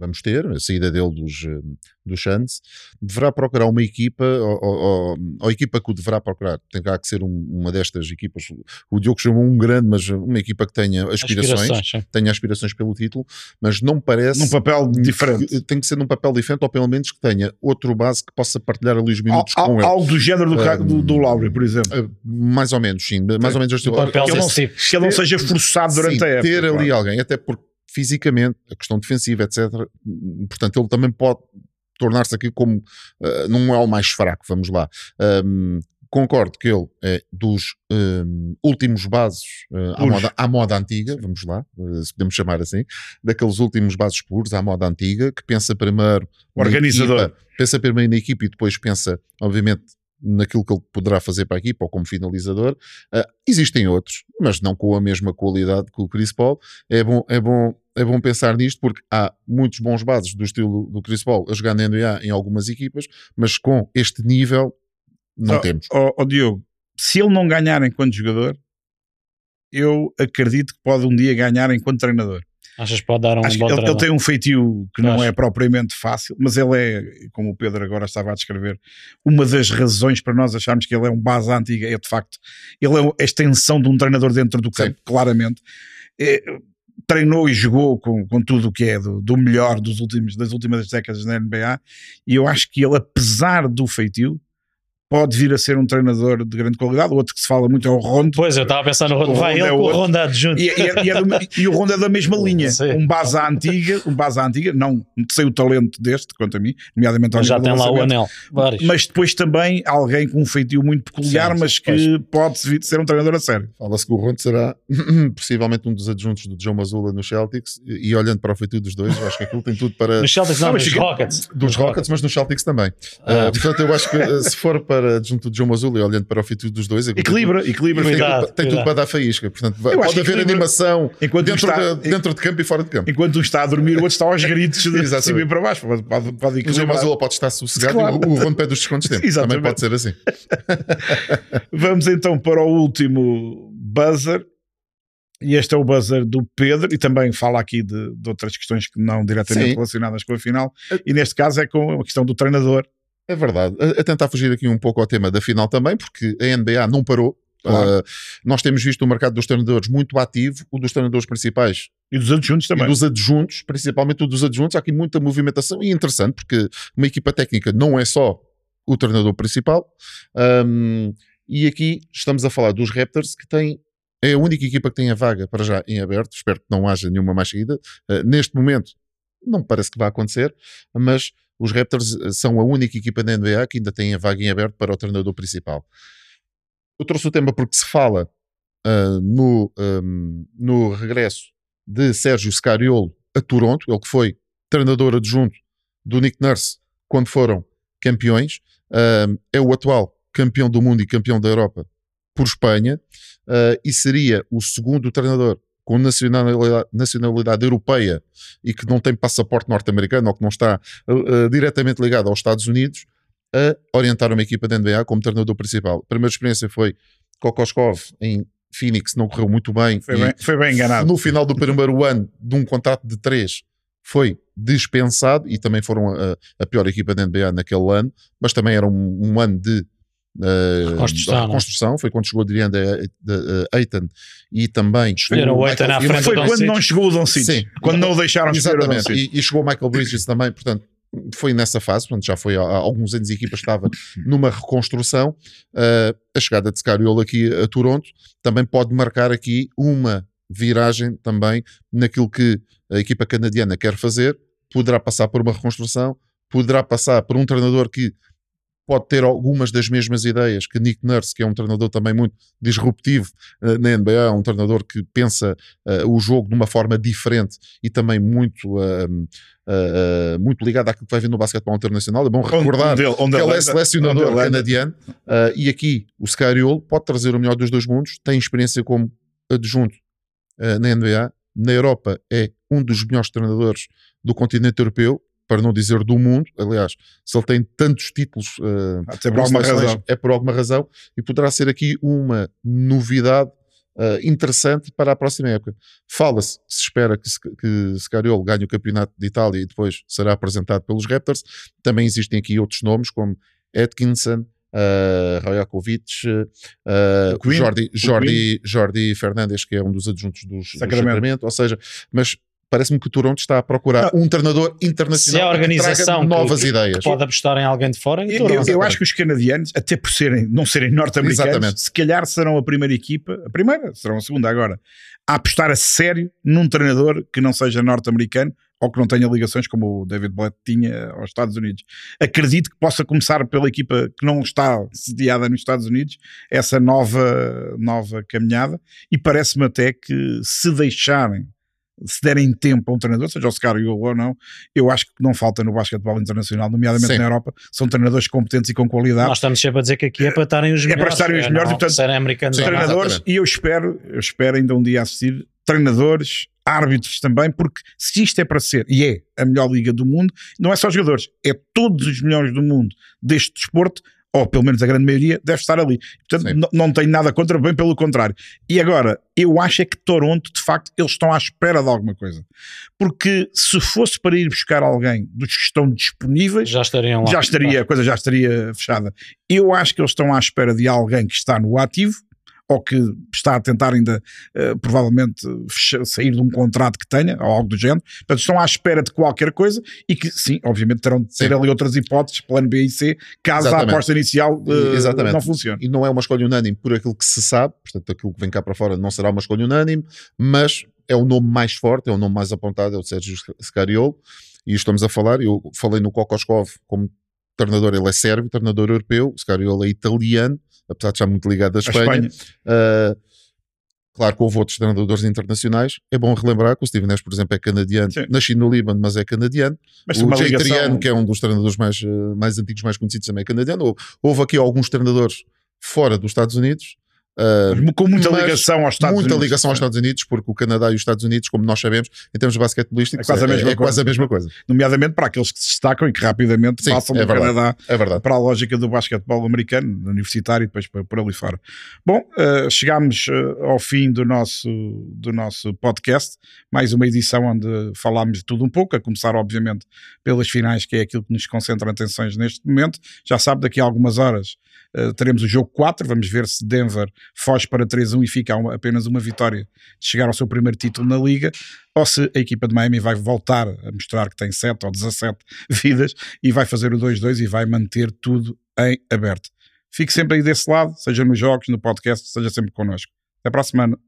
vamos ter, a saída dele dos, eh, dos Suns, deverá procurar uma equipa, ou, ou, ou, a equipa que o deverá procurar, terá que ser um, uma destas equipas, o Diogo chamou um grande, mas uma equipa que tenha aspirações, aspirações tenha aspirações pelo título, mas não parece... Num papel diferente. Que, tem que ser num papel diferente, ou pelo menos que tenha outro base que possa partilhar ali os minutos al, com ele. Algo do género do, do, do Lowry, por exemplo. Uh, mais ou menos, sim. Mais ou menos. Este, que, ele não, que ele não seja forçado durante sim, a época. ter ali claro. alguém, até porque fisicamente, a questão defensiva, etc. Portanto, ele também pode tornar-se aqui como uh, não é o mais fraco, vamos lá. Um, concordo que ele é dos um, últimos bases uh, à, moda, à, moda, antiga, vamos lá, uh, se podemos chamar assim, daqueles últimos bases puros à moda antiga, que pensa primeiro organizador, equipa, pensa primeiro na equipe e depois pensa, obviamente, naquilo que ele poderá fazer para a equipa ou como finalizador. Uh, existem outros, mas não com a mesma qualidade que o Chris Paul. É bom, é bom, é bom pensar nisto porque há muitos bons bases do estilo do Chris Paul a jogar na NBA em algumas equipas, mas com este nível não oh, temos. Oh, oh, Diogo, se ele não ganhar enquanto jogador, eu acredito que pode um dia ganhar enquanto treinador. Achas que pode dar um Acho bom ele, ele, tem um feitio que não Acho. é propriamente fácil, mas ele é, como o Pedro agora estava a descrever, uma das razões para nós acharmos que ele é um base antiga é de facto, ele é a extensão de um treinador dentro do campo, Sim. claramente. É, treinou e jogou com, com tudo o que é do, do, melhor dos últimos, das últimas décadas na NBA e eu acho que ele, apesar do feitio, pode vir a ser um treinador de grande qualidade. O outro que se fala muito é o Rondo. Pois, eu estava a pensar no Rondo. Vai ele é com o. Rondo adjunto. E, e, é- e é do- e o Rondo é da mesma linha. Sim. Um base à antiga, um base à antiga, não sei o talento deste, quanto a mim, nomeadamente ao Mas já tem lá o anel. Vários. Mas depois também alguém com um feitio muito peculiar, Sim, mas que pois. pode vir- ser um treinador a sério. Fala-se que o Rondo será *clears throat* possivelmente um dos adjuntos do Joe Mazzulla no Celtics e, e olhando para o feitio dos dois, eu acho que aquilo tem tudo para Nos Celtics não, Não, fica- Rockets. dos Rockets, mas nos Celtics também. Ah. Uh, portanto, eu acho que uh, se for para *laughs* adjunto de Joe Mazzulla e olhando para o feitio dos dois, tem Equilibra, equilibra. tem, tudo, tem tudo para dar faísca. Portanto, vai- Eu acho pode haver animação Enquanto um dentro, está- de, dentro de campo e fora de campo. Enquanto um está a dormir, o outro está aos gritos de *laughs* cima e para baixo. Pode, pode, pode O equilibrar. Mazzulla pode estar sossegado Claro. e o, o Rondo pede os descontos de tempo. Exatamente. Também pode ser assim. *laughs* Vamos então para o último buzzer. E este é o buzzer do Pedro, e também fala aqui de, de outras questões que não diretamente Sim. relacionadas com a final. E neste caso é com a questão do treinador. É verdade. A, a tentar fugir aqui um pouco ao tema da final também, porque a NBA não parou. Claro. Uh, nós temos visto o mercado dos treinadores muito ativo, o dos treinadores principais E dos adjuntos também. e dos adjuntos, principalmente o dos adjuntos. Há aqui muita movimentação e é interessante, porque uma equipa técnica não é só o treinador principal. Um, e aqui estamos a falar dos Raptors, que têm. É a única equipa que tem a vaga para já em aberto. Espero que não haja nenhuma mais seguida. Uh, neste momento, não parece que vai acontecer, mas os Raptors uh, são a única equipa da NBA que ainda tem a vaga em aberto para o treinador principal. Eu trouxe o tema porque se fala uh, no, um, no regresso de Sérgio Scariolo a Toronto, ele que foi treinador adjunto do Nick Nurse quando foram campeões, uh, é o atual campeão do mundo e campeão da Europa por Espanha, uh, e seria o segundo treinador com nacionalidade, nacionalidade europeia e que não tem passaporte norte-americano ou que não está uh, diretamente ligado aos Estados Unidos, a orientar uma equipa da NBA como treinador principal. A primeira experiência foi Kokoskov em Phoenix, não correu muito bem. Foi bem, foi bem enganado. no final do primeiro *laughs* ano de um contrato de três foi dispensado e também foram a, a pior equipa da NBA naquele ano, mas também era um, um ano de uh, Reconstrução, não é? reconstrução. Foi quando chegou Adrian de, de, uh, Ayton e também Escolheram o Michael- à e frente Foi quando não chegou o Doncic. Sim. Quando não o deixaram Exatamente, e, e chegou o Michael Bridges *laughs* também, portanto, foi nessa fase, portanto, já foi há, há alguns anos e a equipa estava numa reconstrução. Uh, a chegada de Scariolo aqui a Toronto também pode marcar aqui uma viragem também naquilo que a equipa canadiana quer fazer, poderá passar por uma reconstrução, poderá passar por um treinador que pode ter algumas das mesmas ideias que Nick Nurse, que é um treinador também muito disruptivo uh, na NBA, um treinador que pensa uh, o jogo de uma forma diferente e também muito, uh, muito ligado àquilo que vai ver no basquetebol internacional. É bom recordar Onde onde que ele é selecionador canadiano e aqui o Scariolo pode trazer o melhor dos dois mundos, tem experiência como adjunto na NBA, na Europa é um dos melhores treinadores do continente europeu, para não dizer do mundo, aliás, se ele tem tantos títulos uh, Até por alguma razão. é por alguma razão e poderá ser aqui uma novidade uh, interessante para a próxima época. Fala-se, se espera que, que Scariolo ganhe o campeonato de Itália e depois será apresentado pelos Raptors. Também existem aqui outros nomes como Atkinson, uh, Rajakovic, uh, Queen, Jordi, Jordi, Jordi Fernandes, que é um dos adjuntos dos, do Sacramento. Sacramento, ou seja, mas parece-me que o Toronto está a procurar um treinador internacional Se a que traga organização que- novas que ideias. Pode apostar em alguém de fora. Eu, eu- não. eu acho que os canadianos, até por serem, não serem norte-americanos, se calhar serão a primeira equipa, a primeira, serão a segunda agora, a apostar a sério num treinador que não seja norte-americano ou que não tenha ligações como o David Blatt tinha aos Estados Unidos. Acredito que possa começar pela equipa que não está sediada nos Estados Unidos essa nova, nova caminhada e parece-me até que se deixarem se derem tempo a um treinador, seja o Scariolo ou não, eu acho que não falta no basquetebol internacional, nomeadamente Sim. na Europa, são treinadores competentes e com qualidade. Nós estamos sempre a dizer que aqui é para estarem os É para melhores. estarem os não melhores e, portanto, serem americanos Sim, não. treinadores e eu espero, eu espero ainda um dia assistir treinadores, árbitros também, porque se isto é para ser, e é a melhor liga do mundo, não é só jogadores, é todos os melhores do mundo deste desporto, ou pelo menos a grande maioria, deve estar ali. Portanto, Sim. não tenho nada contra, bem pelo contrário. E agora, eu acho é que Toronto, de facto, eles estão à espera de alguma coisa. Porque se fosse para ir buscar alguém dos que estão disponíveis, Já estariam lá. já estaria, a coisa já estaria fechada. Eu acho que eles estão à espera de alguém que está no ativo, ou que está a tentar ainda uh, provavelmente sair de um contrato que tenha, ou algo do género. Portanto, estão à espera de qualquer coisa e que, sim, obviamente terão de ter ali outras hipóteses, plano B e C, caso Exatamente. a aposta inicial uh, não funcione. E não é uma escolha unânime por aquilo que se sabe, portanto, aquilo que vem cá para fora não será uma escolha unânime, mas é o nome mais forte, é o nome mais apontado, é o Sérgio Scariolo, e estamos a falar, eu falei no Kokoskov como treinador, ele é sérvio, treinador europeu, o Scariolo é italiano, apesar de estar muito ligado à Espanha. Espanha. Uh, Claro que houve outros treinadores internacionais. É bom relembrar que o Steven Nash, por exemplo, é canadiano, Sim. nascido no Líbano, mas é canadiano. Mas o Jay ligação... que é um dos treinadores mais, ah, mais antigos, mais conhecidos, também é canadiano. Houve aqui alguns treinadores fora dos Estados Unidos Uh, com muita ligação aos Estados muita Unidos. Muita ligação aos Estados Unidos, porque o Canadá e os Estados Unidos, como nós sabemos, em termos de basquetebolísticos, é, quase a, é, mesma, é, é quase a mesma coisa. Nomeadamente para aqueles que se destacam e que rapidamente Sim, passam é do verdade, Canadá é para a lógica do basquetebol americano, universitário e depois por, por ali fora. Bom, uh, chegamos uh, ao fim do nosso, do nosso podcast, mais uma edição onde falámos de tudo um pouco, a começar obviamente pelas finais, que é aquilo que nos concentra atenções neste momento. Já sabe, daqui a algumas horas Uh, teremos o jogo 4, vamos ver se Denver foge para 3-1 e fica uma, apenas uma vitória de chegar ao seu primeiro título na liga, ou se a equipa de Miami vai voltar a mostrar que tem 7 ou 17 *laughs* vidas e vai fazer o 2-2 e vai manter tudo em aberto. Fique sempre aí desse lado, seja nos jogos, no podcast, seja sempre connosco. Até para a semana.